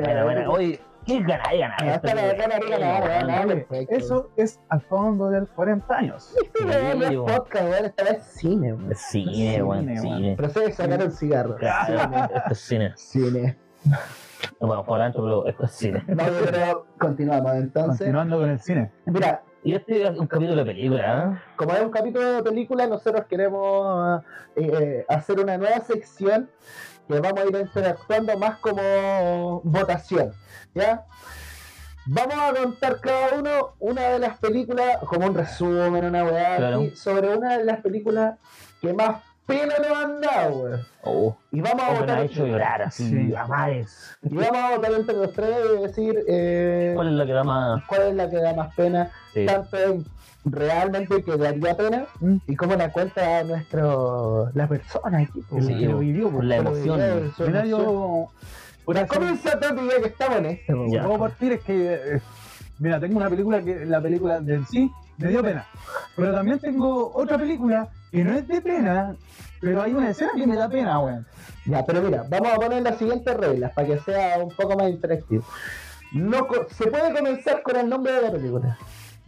bueno, bueno. Oye, ¿qué ganar y ganar? Hasta la ganar y ganar, ganar. Oye, perfecto. eso es al fondo del 40 años. No es podcast, weón, esta vez es cine, weón. Cine, weón, cine. Procede a sacar el cigarro. Claro, esto es cine. Cine. No vamos por adentro, pero esto es cine. No, pero continuamos entonces. Continuando con el cine. Mira, Y este es un capítulo de película, ¿eh? como es un capítulo de película, nosotros queremos eh, hacer una nueva sección que vamos a ir interactuando más como votación. ¿Ya? Vamos a contar cada uno una de las películas, como un resumen, una weá, Claro. sobre una de las películas que más pena nos han dado, weón. Oh, Y vamos a oh, votar. hecho llorar así, Sí. a mares. Y vamos a votar entre los tres y decir eh, ¿Cuál es la que da más? cuál es la que da más pena, Sí. tanto en realmente que daría pena Mm. y cómo la cuenta nuestro la persona aquí. Sí, que lo vivió, por la lo emoción. Mira, yo. Eso, Comienza ya que estamos en. Ya. puedo partir es que. eh, Mira, tengo una película que la película de en sí me dio pena. Pero también tengo otra película que no es de pena, pero hay una escena que me da pena, weón. Ya, pero mira, vamos a poner las siguientes reglas para que sea un poco más interactivo. No co- se puede comenzar con el nombre de la película.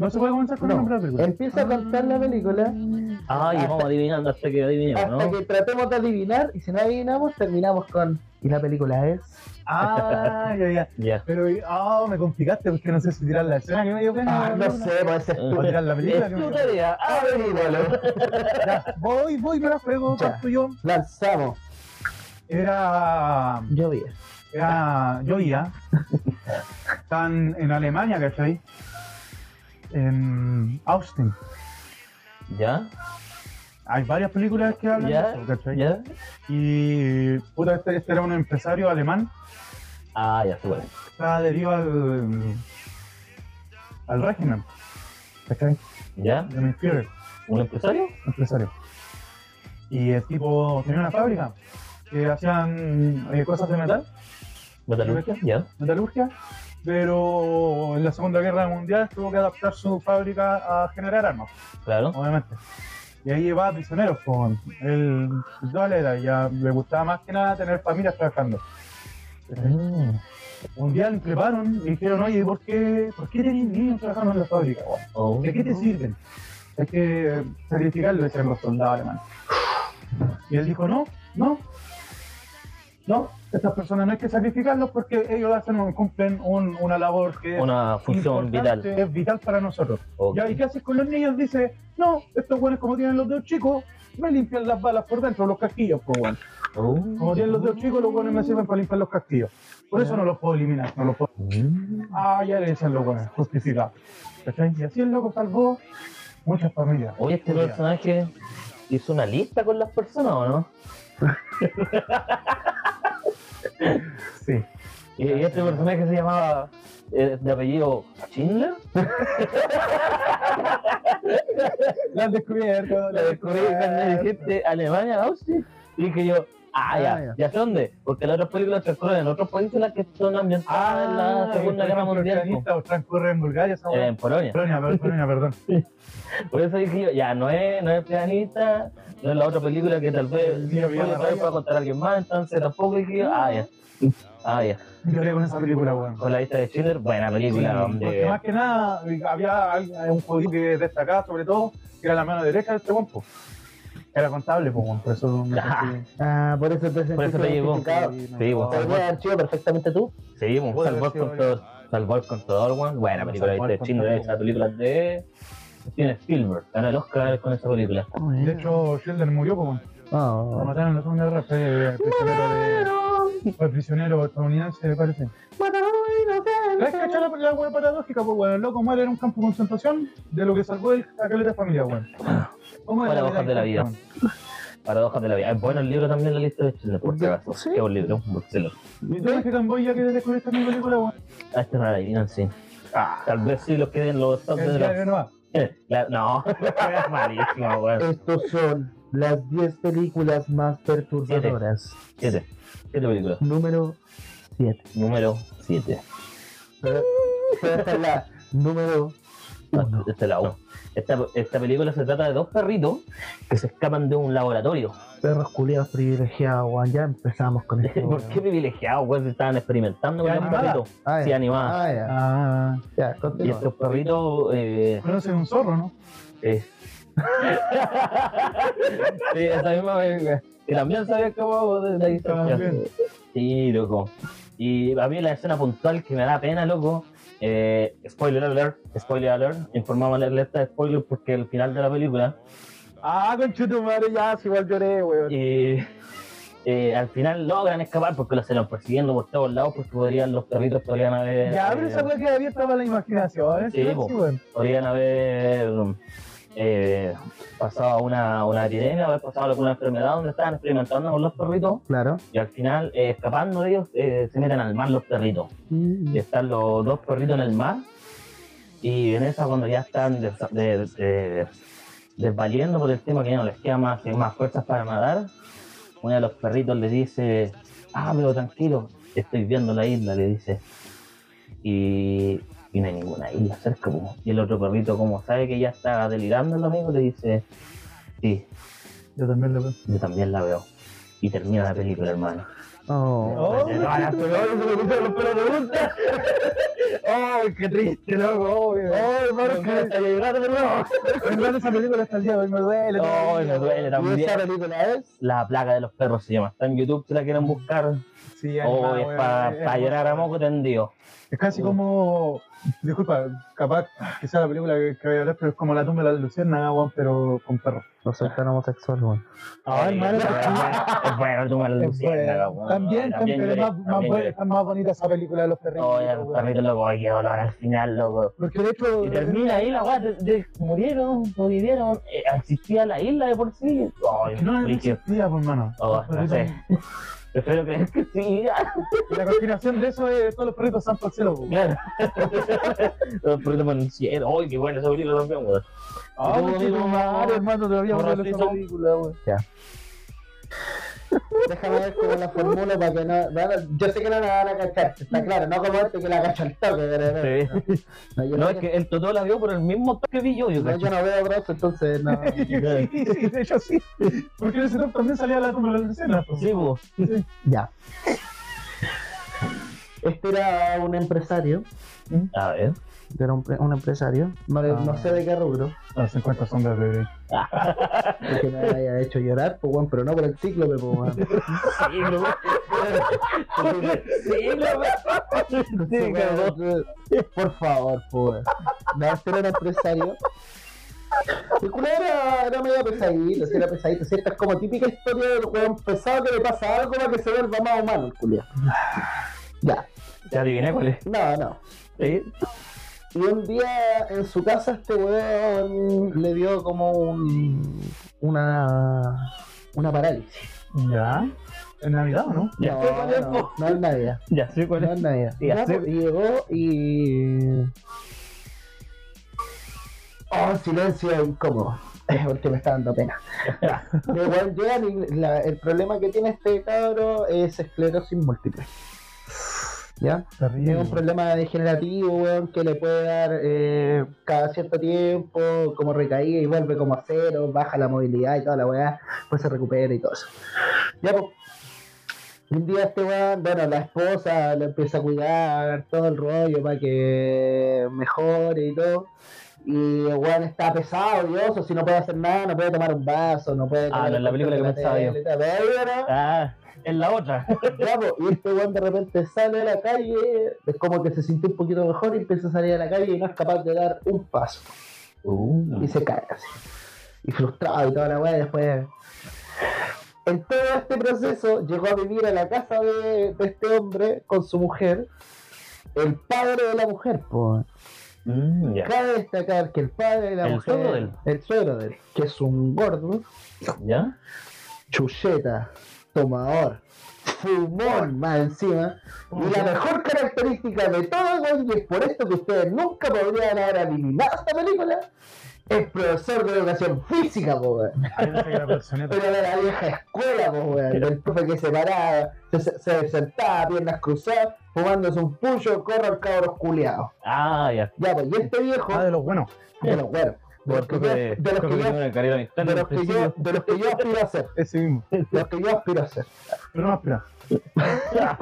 No se puede comenzar con No. el nombre de la película. Empieza a contar la película Ay, Hasta- vamos adivinando hasta que adivinemos, hasta ¿no? que tratemos de adivinar y si no adivinamos terminamos con y la película es Ah, ya, ya. Pero, ah, me complicaste porque no sé si tirar la escena que me dio pena. ah, no sé, puede ser O tirar la película Es tu tarea. Ya, voy, voy, me la juego, Ya. parto yo. lanzamos Era. llovía Era. Yo iba. Están en Alemania, ¿cachai? En Austin. ¿Ya? hay varias películas que hablan ¿Ya? de eso, ¿cachai? ¿Ya? Y puta, este, este era un empresario alemán Ah, ya, se puede. que estaba adherido al, al régimen, ¿cachai? ¿Ya? De Führer, ¿Un empresario? empresario. Y el tipo tenía una fábrica que hacían eh, cosas de metal, ¿Metalurgia? ¿Ya? metalurgia, pero en la Segunda Guerra Mundial tuvo que adaptar su fábrica a generar armas, Claro. obviamente. Y ahí llevaba prisioneros, con el dual era, ya le gustaba más que nada tener familias trabajando. Mm. Un día le increparon y dijeron, oye, ¿por qué, ¿por qué tenéis niños trabajando en la fábrica? Oh. ¿De qué te sirven? Hay que sacrificarlo, decían los soldados alemanes. Y él dijo, no, no, no, estas personas no hay que sacrificarlos porque ellos hacen un- cumplen un- una labor que es Una función vital. es vital para nosotros. Ya, ¿Y qué haces con los niños? Dice, no, estos buenos como tienen los dedos chicos, me limpian las balas por dentro, los casquillos, pues bueno. Oh. Como tienen los dedos chicos, los buenos me sirven para limpiar los casquillos. Por eso no los puedo eliminar, no los puedo Mm. Ah, ya le decían los buenos, justificado. Y así el loco salvó muchas familias. Oye, este personaje hizo una lista con las personas, ¿o no? *laughs* Sí. Y este personaje se llamaba eh, de apellido Schindler. La han descubierto, La descubrí cuando dijiste Alemania, Austria. Y dije yo, ah, Ah, ya, ya. ya sé dónde. Porque las otras películas transcurren en otros países las que son ambientadas en la Segunda Guerra Mundial. po. O transcurre en Bulgaria, Eh, en Polonia. Polonia, Polonia, perdón. Por eso dije yo, ya, no es, no es pianista, no es la otra película que tal vez El sí, puede contar a alguien más, entonces tampoco dije yo, ah, ya. Ah, ya. Lloré con esa película, weón. Con la lista de Schindler, buena película, Sí, Porque más que nada había un judío que destacaba sobre todo, que era la mano derecha de este guapo. Era contable, pues, por eso *laughs* me Ah. Ah, por eso te Por eso te llevó. Sí, no, Sí, bueno, no, salvó, ¿Podría haber sido perfectamente tú? sí, bueno, Puede salvó sido contador, salvó al contador, weón. Buena película, viste, contador. esa película de Steven Spielberg, ganó el Oscar con esa película. De hecho, Schindler murió, pues, weón. Lo mataron en la Segunda Guerra, fue prisionero de... Fue prisionero estadounidense, me parece. ¿Sabes qué la, la wea paradójica? Pues, bueno, el loco muere en un campo de concentración de lo que salvó el, a caleta de familia, weón. ¿Cómo es Paradojas de la vida. weón? Paradojas de la vida. Es bueno el libro también, la lista de Schindler, por si acaso. Sí. Qué buen libro, un. ¿Y tú que Camboya que descubriste mi película, weón? Ah, esta no la adivinan, sí. Tal vez sí los queden los top de El no *laughs* la- No, *laughs* es malísimo, weón. Estos son las 10 películas más perturbadoras. Siete. Siete películas. Número 7. Número siete. Esta es la número Ah, uno. Esta es la uno. Esta, esta película se trata de dos perritos que se escapan de un laboratorio. Perros culiados privilegiados, weón. Ya empezamos con esto. *laughs* ¿Por qué privilegiados, weón? Se estaban experimentando con ¿Ya los perritos. Ah. Sí, animada. Ah, ya. Ah, Ya, Y estos perritos. Eh, conoces un zorro, ¿no? eh. *laughs* sí, esa misma vez. Que también sabía cómo de la distancia. También. Sí, loco. Y a mí la escena puntual que me da pena, loco. Eh, spoiler alert, spoiler alert. Informamos la alerta de spoiler porque el final de la película. Ah, conchito madre, ya, si igual lloré, weón. Y eh, al final logran escapar porque los los persiguiendo por todos lados porque podrían, los perritos podrían haber. Ya, pero eh, esa weá queda abierta para la imaginación, ¿eh? Sí, po. weón. podrían haber eh, pasado una, una epidemia, haber pasado alguna enfermedad donde estaban experimentando con los perritos Claro. y al final, eh, escapando de ellos, eh, se meten al mar los perritos. Y están los dos perritos en el mar y en esa cuando ya están de- de- desvaliendo por el tema que ya no les queda más, más fuerzas para nadar, uno de los perritos le dice, ah, pero tranquilo, estoy viendo la isla, le dice. Y, y no hay ninguna isla cerca. po. Y el otro perrito, como sabe que ya está delirando el amigo, le dice, sí, Yo también lo veo. yo también la veo. Y termina la película, hermano. Oh. *laughs* Oh. ¡Ay, qué triste, loco! ¡Ay, hermano, que hasta llegar de nuevo! Verdad, esa película hasta el día de hoy me duele. ¡Ay, me duele ¿Y también! esa película es? La plaga de los perros se llama. Está en YouTube si la quieren buscar. Sí, Oh, es para es llorar a moco tendido. Es casi como. Disculpa, capaz que sea la película que, que voy a hablar, pero es como la tumba de la luciérnaga, weón, pero con perros. No soy tan homosexual, weón. Ay, hermano, Es bueno, tú me lo Es luciérnaga, bueno. weón. También, También pero más, más, bonita esa película de los perritos. Oh, ya, weón. perrito loco, qué dolor al final, loco. Porque de hecho. Y termina ahí la weá, de, de- murieron, sobrevivieron, eh, existía la isla de por sí. Ay, no no existía, pues, hermano. Oh, no sé. Prefiero creer que *laughs* sí. Y la continuación de eso es todos los perritos están por el cielo. Claro. *laughs* Los problemas en el cielo. Ay, qué bueno esa película también, weón. Ah, mucho amigo, madre, hermano, todavía un me duele esa ratito. película, weón. Déjame ver cómo la formulo para que no. bueno, yo sé que no la van a cachar, está claro, no como este que la cacha al toque, pero. Sí. No, yo No, no, es que el Totó la vio por el mismo toque que vi yo, yo no, yo no veo bros, entonces no. Sí, *laughs* sí, de hecho sí. Porque en ese top también salía la tumba de la escena, pues. Sí, po. Ya. Este era un empresario. A ver. Era un, un empresario. No, le- no sé de qué rubro. Las 50 sombras de. Que me haya hecho llorar, pues bueno, pero no por el ciclo, pues bueno. *laughs* Sí, no. Sí, no. Sí, cagó. Por favor, pues. No, este era un empresario. El culo era, era medio pesadito, era pesadito. Esta es como típica historia del weón pesado que le pasa algo para que se vuelva más humano el culiao. Ya, Ya adiviné cuál es. no, no. Sí. Y un día en su casa este weón le dio como un, una, una parálisis. Ya. ¿En Navidad o no? Ya no, no, no es Navidad. Ya sé cuál No es. es Navidad. Ya Ya, sé. pues, y llegó y... Oh, silencio incómodo. *laughs* Porque me está dando pena. Ya. *laughs* Igual llegan y la- el problema que tiene este cabro es esclerosis múltiple. ¿Ya? Terrible. Es un problema degenerativo, weón, que le puede dar eh, cada cierto tiempo, como recaída y vuelve como a cero, baja la movilidad y toda la weá, pues se recupera y todo eso. Ya, pues. Un día este weón, bueno, la esposa le empieza a cuidar todo el rollo para que mejore y todo. Y el weón está pesado, odioso, si no puede hacer nada, no puede tomar un vaso, no puede... Ah, no, el la película que pensaba yo. Ah, en la otra. *laughs* po, y este weón de repente sale a la calle, es como que se sintió un poquito mejor y empieza a salir a la calle y no es capaz de dar un paso. Uh, Y se cae así. Y frustrado y toda la weá, y después. En todo este proceso llegó a vivir a la casa de, de este hombre con su mujer, el padre de la mujer, po. mm, ya. Cabe destacar que el padre de la ¿El mujer. suegro de él? El suegro de él, que es un gordo, ¿Ya? chucheta, tomador, fumón más encima. Y la mejor característica de todo y es por esto que ustedes nunca podrían haber eliminado esta película, es profesor de educación física, po, weón. Pero de la vieja escuela, po, weón. El profe que se paraba, se, se sentaba, piernas cruzadas, fumándose un pucho, corre al cabros culiados. Ah, ya. Ya, pues, y este viejo, Ah, de los buenos. de los buenos, de los que yo, de los que yo, de los que yo, de los que yo aspiro a ser, Ese mismo. de los que yo aspiro a ser. Pero no, espera.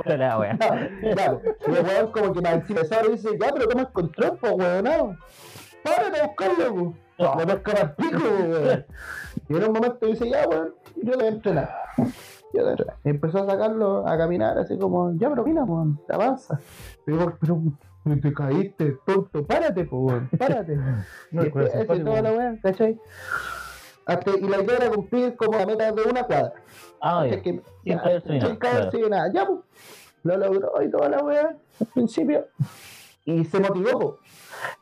La wea. *laughs* Pues, y el weón como que más encima y dice, ya, pero toma el control, pues, weón, no. Párate a buscarlo, pues. Le pesca para el pico, weón. Y en un momento dice, ya, weón, yo le voy a entrenar. Yo le voy a entrenar. Y empezó a sacarlo a caminar, así como, ya, pero mira, weón, te avanza. Y yo, pero, te caíste, tonto, párate, weón, párate. *laughs* No, y después, simpático. toda la weón, ¿cachai? Hasta, y la idea era cumplir como la meta de una cuadra. Ah, ya. Es que, Sin ya, caerse sin nada, caerse nada. Ya, pues, lo logró y toda la weá al principio. Y se motivó, po.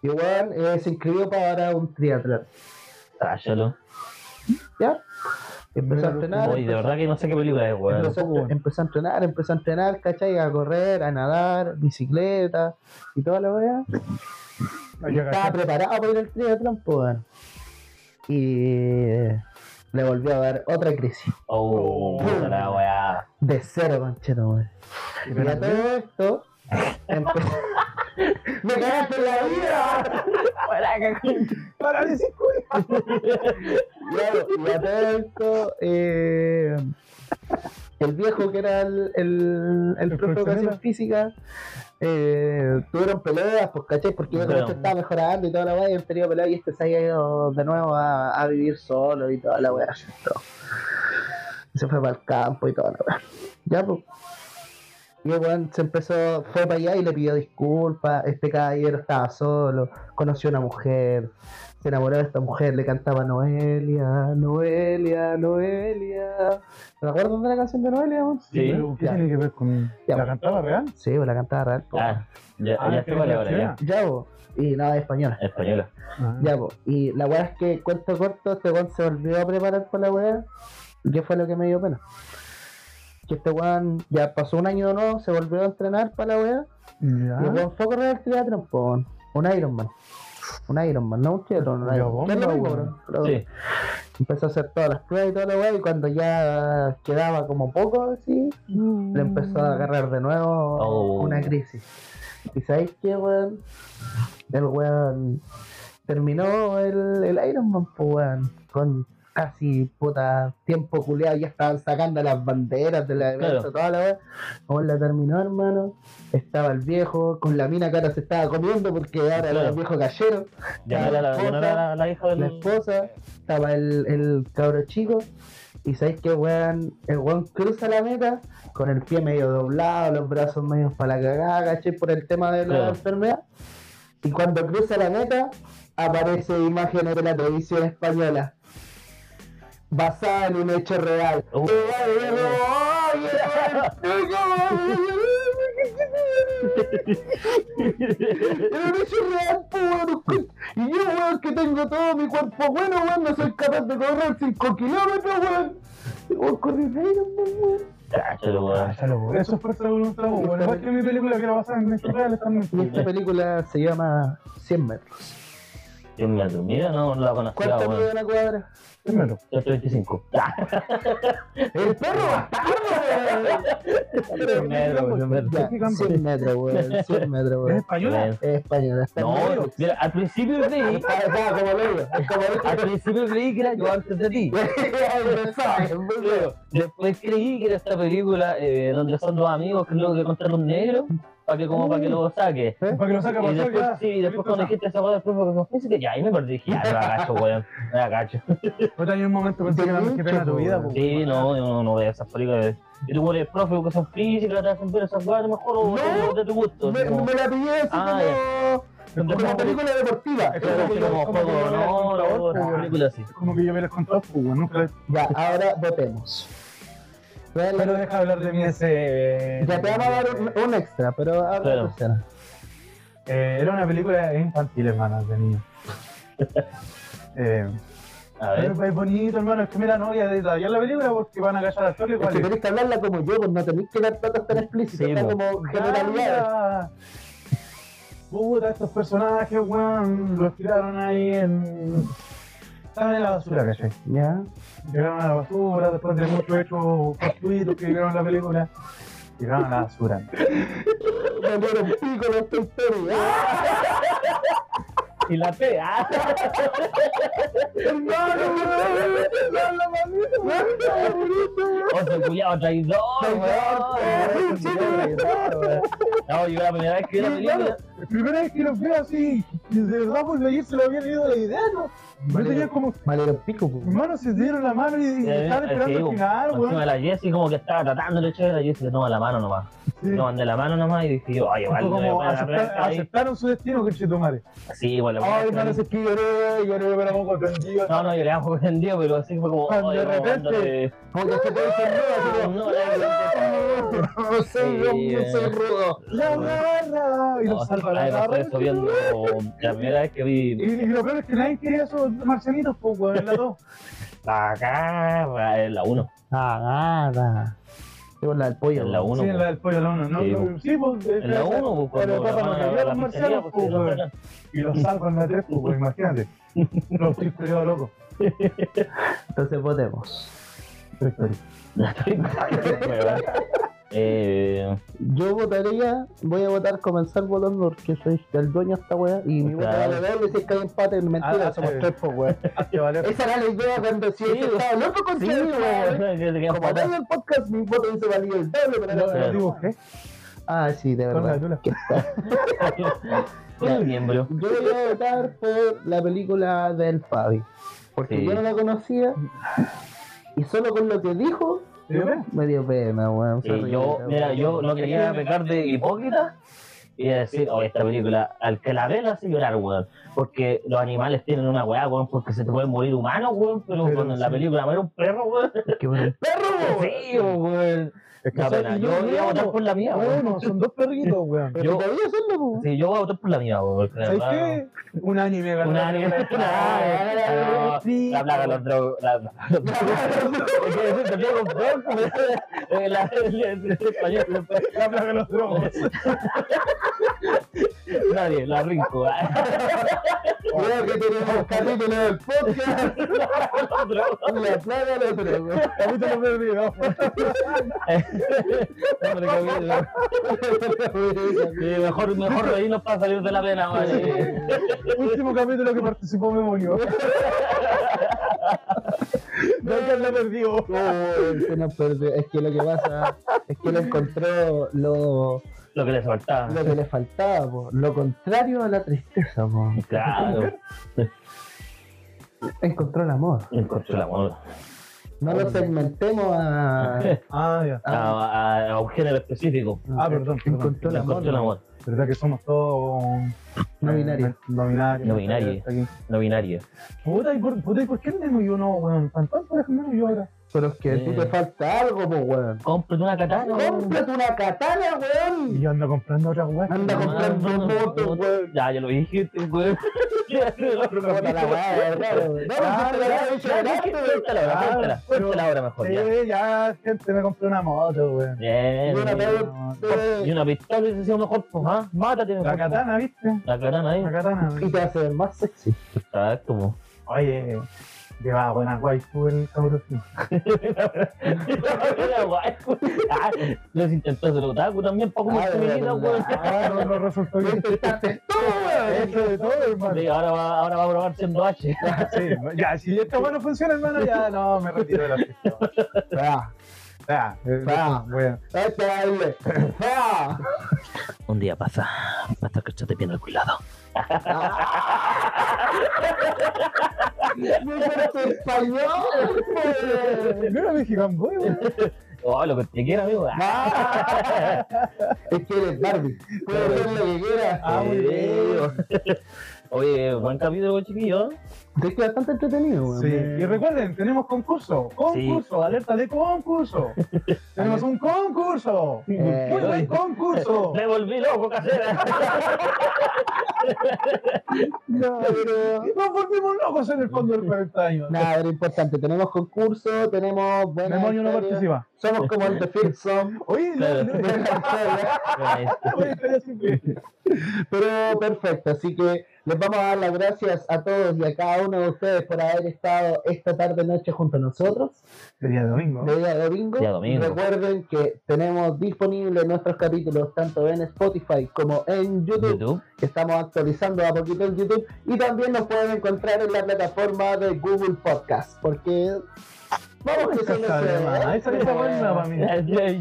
Y weón eh, se inscribió para un triatlón. Cállalo. ¿Ya? Empezó a entrenar. Oye, de verdad que no sé qué película es, weón. Empezó, empezó a entrenar, empezó a entrenar, ¿cachai? A correr, a nadar, bicicleta y toda la weá. Estaba preparado para ir al triatlón, pues, weón. Y le volvió a dar otra crisis. Oh, puta la weá. De cero, concheto, weón. Y a todo esto, empezó... *laughs* ¡Me cagaste la vida! Parálisis, Claro, y a todo esto, eh, el viejo que era el, el, el El profe de educación física, eh, tuvieron peleas, pues, ¿cachai? Porque Claro. obviamente estaba mejorando y toda la weá, y han tenido peleas y este se ha ido de nuevo a, a vivir solo y toda la weá. se fue para el campo y toda la weá. Ya, pues. Y el weón se empezó, fue para allá y le pidió disculpas. Este caballero estaba solo, conoció a una mujer, se enamoró de esta mujer, le cantaba Noelia, Noelia, Noelia. ¿Te acuerdas de la canción de Noelia? Sí. ¿Qué Ya. tiene que ver con Ya. la cantaba real? Sí, pues la cantaba real. Ah, ya, Ah, ya estoy vale ya. Ya, po. Y nada, española. Española. Ah. Ya, po. Y la weá es que, cuento corto, este weón se volvió a preparar para la weá. ¿Y qué fue lo que me dio pena? Que este weón ya pasó un año de nuevo, se volvió a entrenar para la weá. Y el weón fue a correr al triatlón, po, un Ironman. Un Ironman, no un triatlón, un Ironman. bomba, Es lo mismo, weón. bro. Pero Sí. Empezó a hacer todas las pruebas y toda la weá. Y cuando ya quedaba como poco así, le empezó a agarrar de nuevo Oh. una crisis. ¿Y sabéis qué, weón? El weón terminó el, el Ironman, pues, weón, con casi puta tiempo culeado, ya estaban sacando las banderas de la Claro. toda la weá. Weón la terminó, hermano. Estaba el viejo, con la mina que ahora se estaba comiendo porque ahora era Claro. el viejo gallero. Ya era la, esposa, era la, la hija del. la esposa, estaba el, el cabro chico, y sabéis que weón, el weón cruza la meta con el pie medio doblado, los brazos medio para la cagada, ¿cachai? Por el tema de la Claro. enfermedad. Y cuando cruza la meta, aparece imágenes de la televisión española. Basada en un hecho real. Uh. Era un hecho real, weón. Y yo, weón, que tengo todo mi cuerpo bueno, weón, no soy capaz de correr 5 kilómetros, weón. Y weón, corrí weón. Cáchalo, weón. Eso es fuerza de voluntad, po, weón. Igual que mi película que la basada en hechos reales también. Y esta película se llama 100 metros. Dios mío, mira, no, no la conocía, ¿Cuánto mide weón. una cuadra? Primero. 125. *laughs* ¡El perro bastardo, *laughs* Cien metros, cien metros. Ya, 100 metros, weón. 100 metros, ¿Es weón. española? Weón. Es española, No, mira, al principio creí, lo al principio creí que era yo antes de ti. *laughs* Después creí que era esta película eh, donde son dos amigos que luego que contratan un negro para que como para que lo saque. Para que lo saque a Y después, ya. sí, y después cuando dijiste esa cosa, después como, fíjate, ya, ahí me perdí, dije, ya, me la cacho, weón, me la cacho. Fue también un momento pensé que era más que pena tu vida, po. Sí, no, yo no, no veo esas películas. Y tú eres profe que son físicas, te hacen ver esas mejor o No, de tu gusto. Me, como- me la pillé así Ah, como, como como- película deportiva. Es como como juego que yo una película así. Como que me las contado, pues. Nunca Ya, ahora votemos. Pero deja de hablar de mí ese. Ya te vamos a dar un, un extra, pero habla Claro. escena. Eh, era una película infantil, hermano, de niño. *laughs* eh, A ver. pero es bonito, hermano. Es que mira, no voy a detallar la película porque van a callar la historia. Es ¿cuál que es? tenéis que hablarla como yo, pues no tenéis que dar datos tan explícitos, Sí, como generalidades. Puta, estos personajes, weón, los tiraron ahí en. Estaban en la basura, ¿cachai? Ya. Llegaron a la basura después de muchos hechos fortuitos que vieron en la película. Llegaron a la basura. Me muero un pico de esta historia. Y la T, ah. Hermano, weón, la mamita, weón, Oso culiado traidor, No, yo la primera vez que vi la película. La primera vez que los veo así, y de verdad, pues ayer se lo había leído la idea, ¿no? Yo tenía como, Vale, un pico, pues. hermano, se dieron la mano y, y Eh, estaban esperando sí, al final, Encima de weón. la Jessie como que estaba tratando de echar a la Jessie, le toma la mano nomás. Sí. No mandé la mano nomás y dije yo, no me como aceptar- aceptaron su destino, que che tomare. Sí, voy a Ay, hermano, es que lloré, lloré, pero como contendido. No, no, yo le hago entendido, pero así fue como, Cuando de como repente- Como que se te dicen no, así como, No, le- no soy yo, Sí, no soy rudo. La garra, y No, lo salva la no, garra. estoy viendo la primera vez que Y, vi y lo peor es que nadie quería esos marcianitos, pues, weón, en la dos. la garra en la 1. Ah, nada. Digo la del pollo. En la weón. uno, Sí, en pues. la del pollo, la uno, ¿no? Sí, no, pues. Sí, pues. En la 1, pues, Pero papá no quería la los marcianos, pues, pues, sí, weón. Y los salvan en la 3, pues, imagínate. *laughs* Los estoy peleado loco. Entonces votemos. *laughs* Eh, Yo votaría, voy a votar comenzar votando porque soy el dueño de esta wea y mi voto Claro. vale doble si es que hay empate. Mentira, Ah, somos tres, pues *laughs* valer. Esa era la idea cuando si Sí, estaba loco con sí, quedan Como tengo el podcast, mi voto dice valía el doble, pero no, lo dibujé Ah, sí, de con la verdad. tula. Que está. *laughs* Yo voy a votar por la película del Fabi. Porque Sí. yo no la conocía. Y solo con lo que dijo, ¿Te dio pena? Me dio pena, weón. yo, weón. mira, yo no quería pecar de hipócrita y decir, oh, esta película, al que la ve la hace llorar, weón. Porque los animales tienen una weá, weón, porque se te pueden morir humanos, weón, pero, Pero cuando en la película muere un perro, weón. Qué bueno. *laughs* ¡Perro! Sí, weón. Es que Da son- pena. y Yo iba a votar por la mía, weón. Bueno, son dos perritos, *laughs* weón. Yo- son los, weón. Sí, yo voy a votar por la mía, weón. ¿Sabes qué? Un anime. Una *laughs* la anime. La plaga de los drogos. La plaga los drogos. La- plaga los drogos. Nadie, la rinco. Creo que tenemos capítulo del podcast. La plaga de drogos. Capítulo perdido. Sí, mejor, mejor reírnos para salir de la pena, vale. Último capítulo que participó Memonio. No que la perdió. Es que lo que pasa es que él encontró lo, Lo que les faltaba. lo que le faltaba, po. lo contrario a la tristeza. Po. Claro. *laughs* Encontró el amor. Encontré el amor. No lo segmentemos a. *laughs* Ah, ya. A, a- a un género específico. Ah, perdón. perdón. Encontró el amor. Encontré el amor. ¿Verdad que somos todos. No binarios. No binarios. No binarios. No binario. Puta, ¿y por, puta, ¿y por qué yo no, weón? ¿Tan y yo ahora? Pero es que a ti te falta algo, po, weón. Cómprate una katana. ¡Cómprate una katana, Y weón! yo ando comprando otra weón. Anda No, comprando no, no, motos, no, weón. Ya, ya lo dijiste, weón. Ah, pues. Cuéntala ahora, Ah, cuéntala. ahora mejor, ya. Sí, ya, gente, me compré una moto, weón. Bien. Y una bien. te- Y una pistola hubiese sido mejor, pues, ¿ah? Mátate mejor. La katana, ¿viste? La katana ahí. La katana. Y te hace más sexy. Exacto. Oye, lleva buena waifu el cabrón. *laughs* Ah, Les intentó hacer otaku también, Ah, de femenina, verdad. weón. Ah, no, no resultó bien. intentaste weón. Hecho *laughs* de todo, hermano. Sí, ahora va, ahora va a probar siendo H. Sí, ya, si esto bueno funciona, hermano, ya no me retiro de la *laughs* fiesta. Ah, eh, Ah. bueno. te baile. Ah. Un día pasa, va a estar cachate bien al cuidado. ¡Me *laughs* fuerte español! weón. No era Mexican Boy, weón. Oh, lo que te quiera, amigo. Ah. Es que eres Barbie. Puedes hacer lo que quieras. Ah, muy bien. Oye, buen capítulo, chiquillo. Es que bastante entretenido, weón. Sí, y recuerden, tenemos concurso, concurso, alerta de concurso. tenemos un concurso, Eh, muy buen concurso. Me volví loco, casera. No, pero. Nos volvimos locos en el fondo del 40 años. Nada, pero importante. Tenemos concurso, tenemos buenas no participa. Somos como el de Filson. Oye, no, Claro. no, simple. Pero perfecto, así que les vamos a dar las gracias a todos y a cada uno de ustedes por haber estado esta tarde noche junto a nosotros Sería domingo. de día domingo. Día domingo. Recuerden que tenemos disponibles nuestros capítulos tanto en Spotify como en YouTube, YouTube. que estamos actualizando a poquito en YouTube y también nos pueden encontrar en la plataforma de Google Podcast, porque vamos que son además, esa está buena para mí.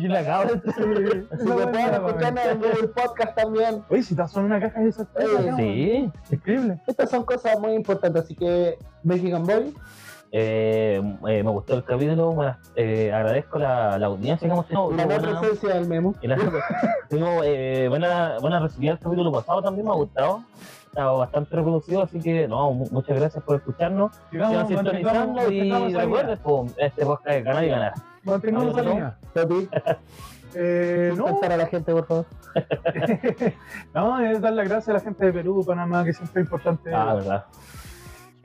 Yo la acabo de Así *laughs* que pueden escucharnos en Google Podcast también. Oye, si estás en una caja de esas Eh, Sí. Increíble. Estas son cosas muy importantes, así que Mexican Boy, Eh, eh, me gustó el capítulo. Bueno, eh, agradezco la, la audiencia que hemos tenido. la Buena- presencia del memo. la- *laughs* Tuvimos eh, buena, buena recibida el capítulo pasado también, me ha gustado. Estaba bastante reproducido, así que no, mu- muchas gracias por escucharnos. Sigamos, sintonizando y recuerden, este podcast es ganar y ganar. Mantengamos *laughs* ¿no? línea. Eh, no, a la gente, por favor. *laughs* no, es dar las gracias a la gente de Perú, Panamá, que siempre es importante Ah, verdad.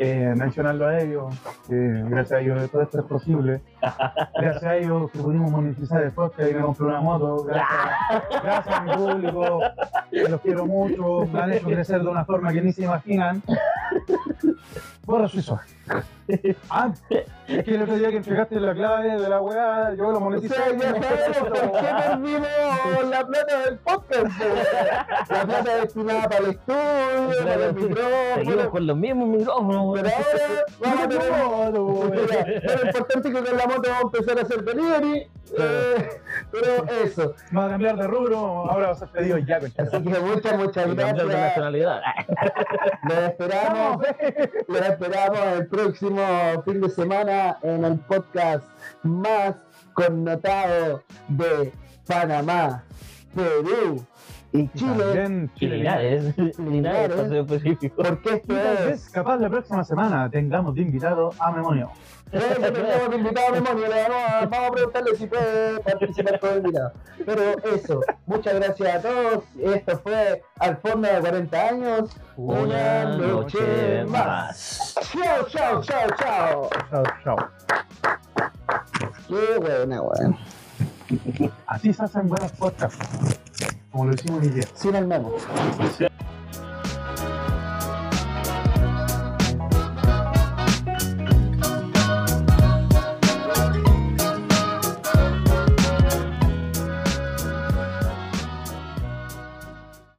Eh, mencionarlo a ellos. que gracias a ellos todo esto es posible. *laughs* Gracias a ellos que pudimos monetizar el podcast y me compré una moto. Gracias, *laughs* gracias a mi público, los quiero mucho. Me han hecho crecer de una forma que ni se imaginan. Borra suizo. Ah, es que el otro día que entregaste la clave de la weá, yo lo O moneticé. sea, ya sabemos por qué perdimos la plata del podcast. po. *laughs* La plata destinada para el estudio, para el Seguimos micrófono. con los mismos micrófonos. Pero ahora *laughs* vamos a tener Lo importante es que con la moto vamos a empezar a hacer delivery. eh, pero eso. Va a cambiar de rubro, ahora va a ser pedido ya, concha. Así que muchas, muchas gracias. nacionalidad. Los esperamos. Los esperamos el próximo fin de semana en el podcast más connotado de Panamá, Perú y Chile. Linares, Linares. Porque esto es. capaz la próxima semana tengamos de invitado a Memonio. Tenemos invitado a Memonio, vamos a, vamos a preguntarle si puede participar con el invitado. Pero eso, muchas gracias a todos. Esto fue Al fondo de 40 años. Una noche más. Chao, chao, chao, chao. Chao, chao. Qué buena, weón. Así se hacen buenas podcasts. Como lo hicimos hoy día. Sin el memo. Sí.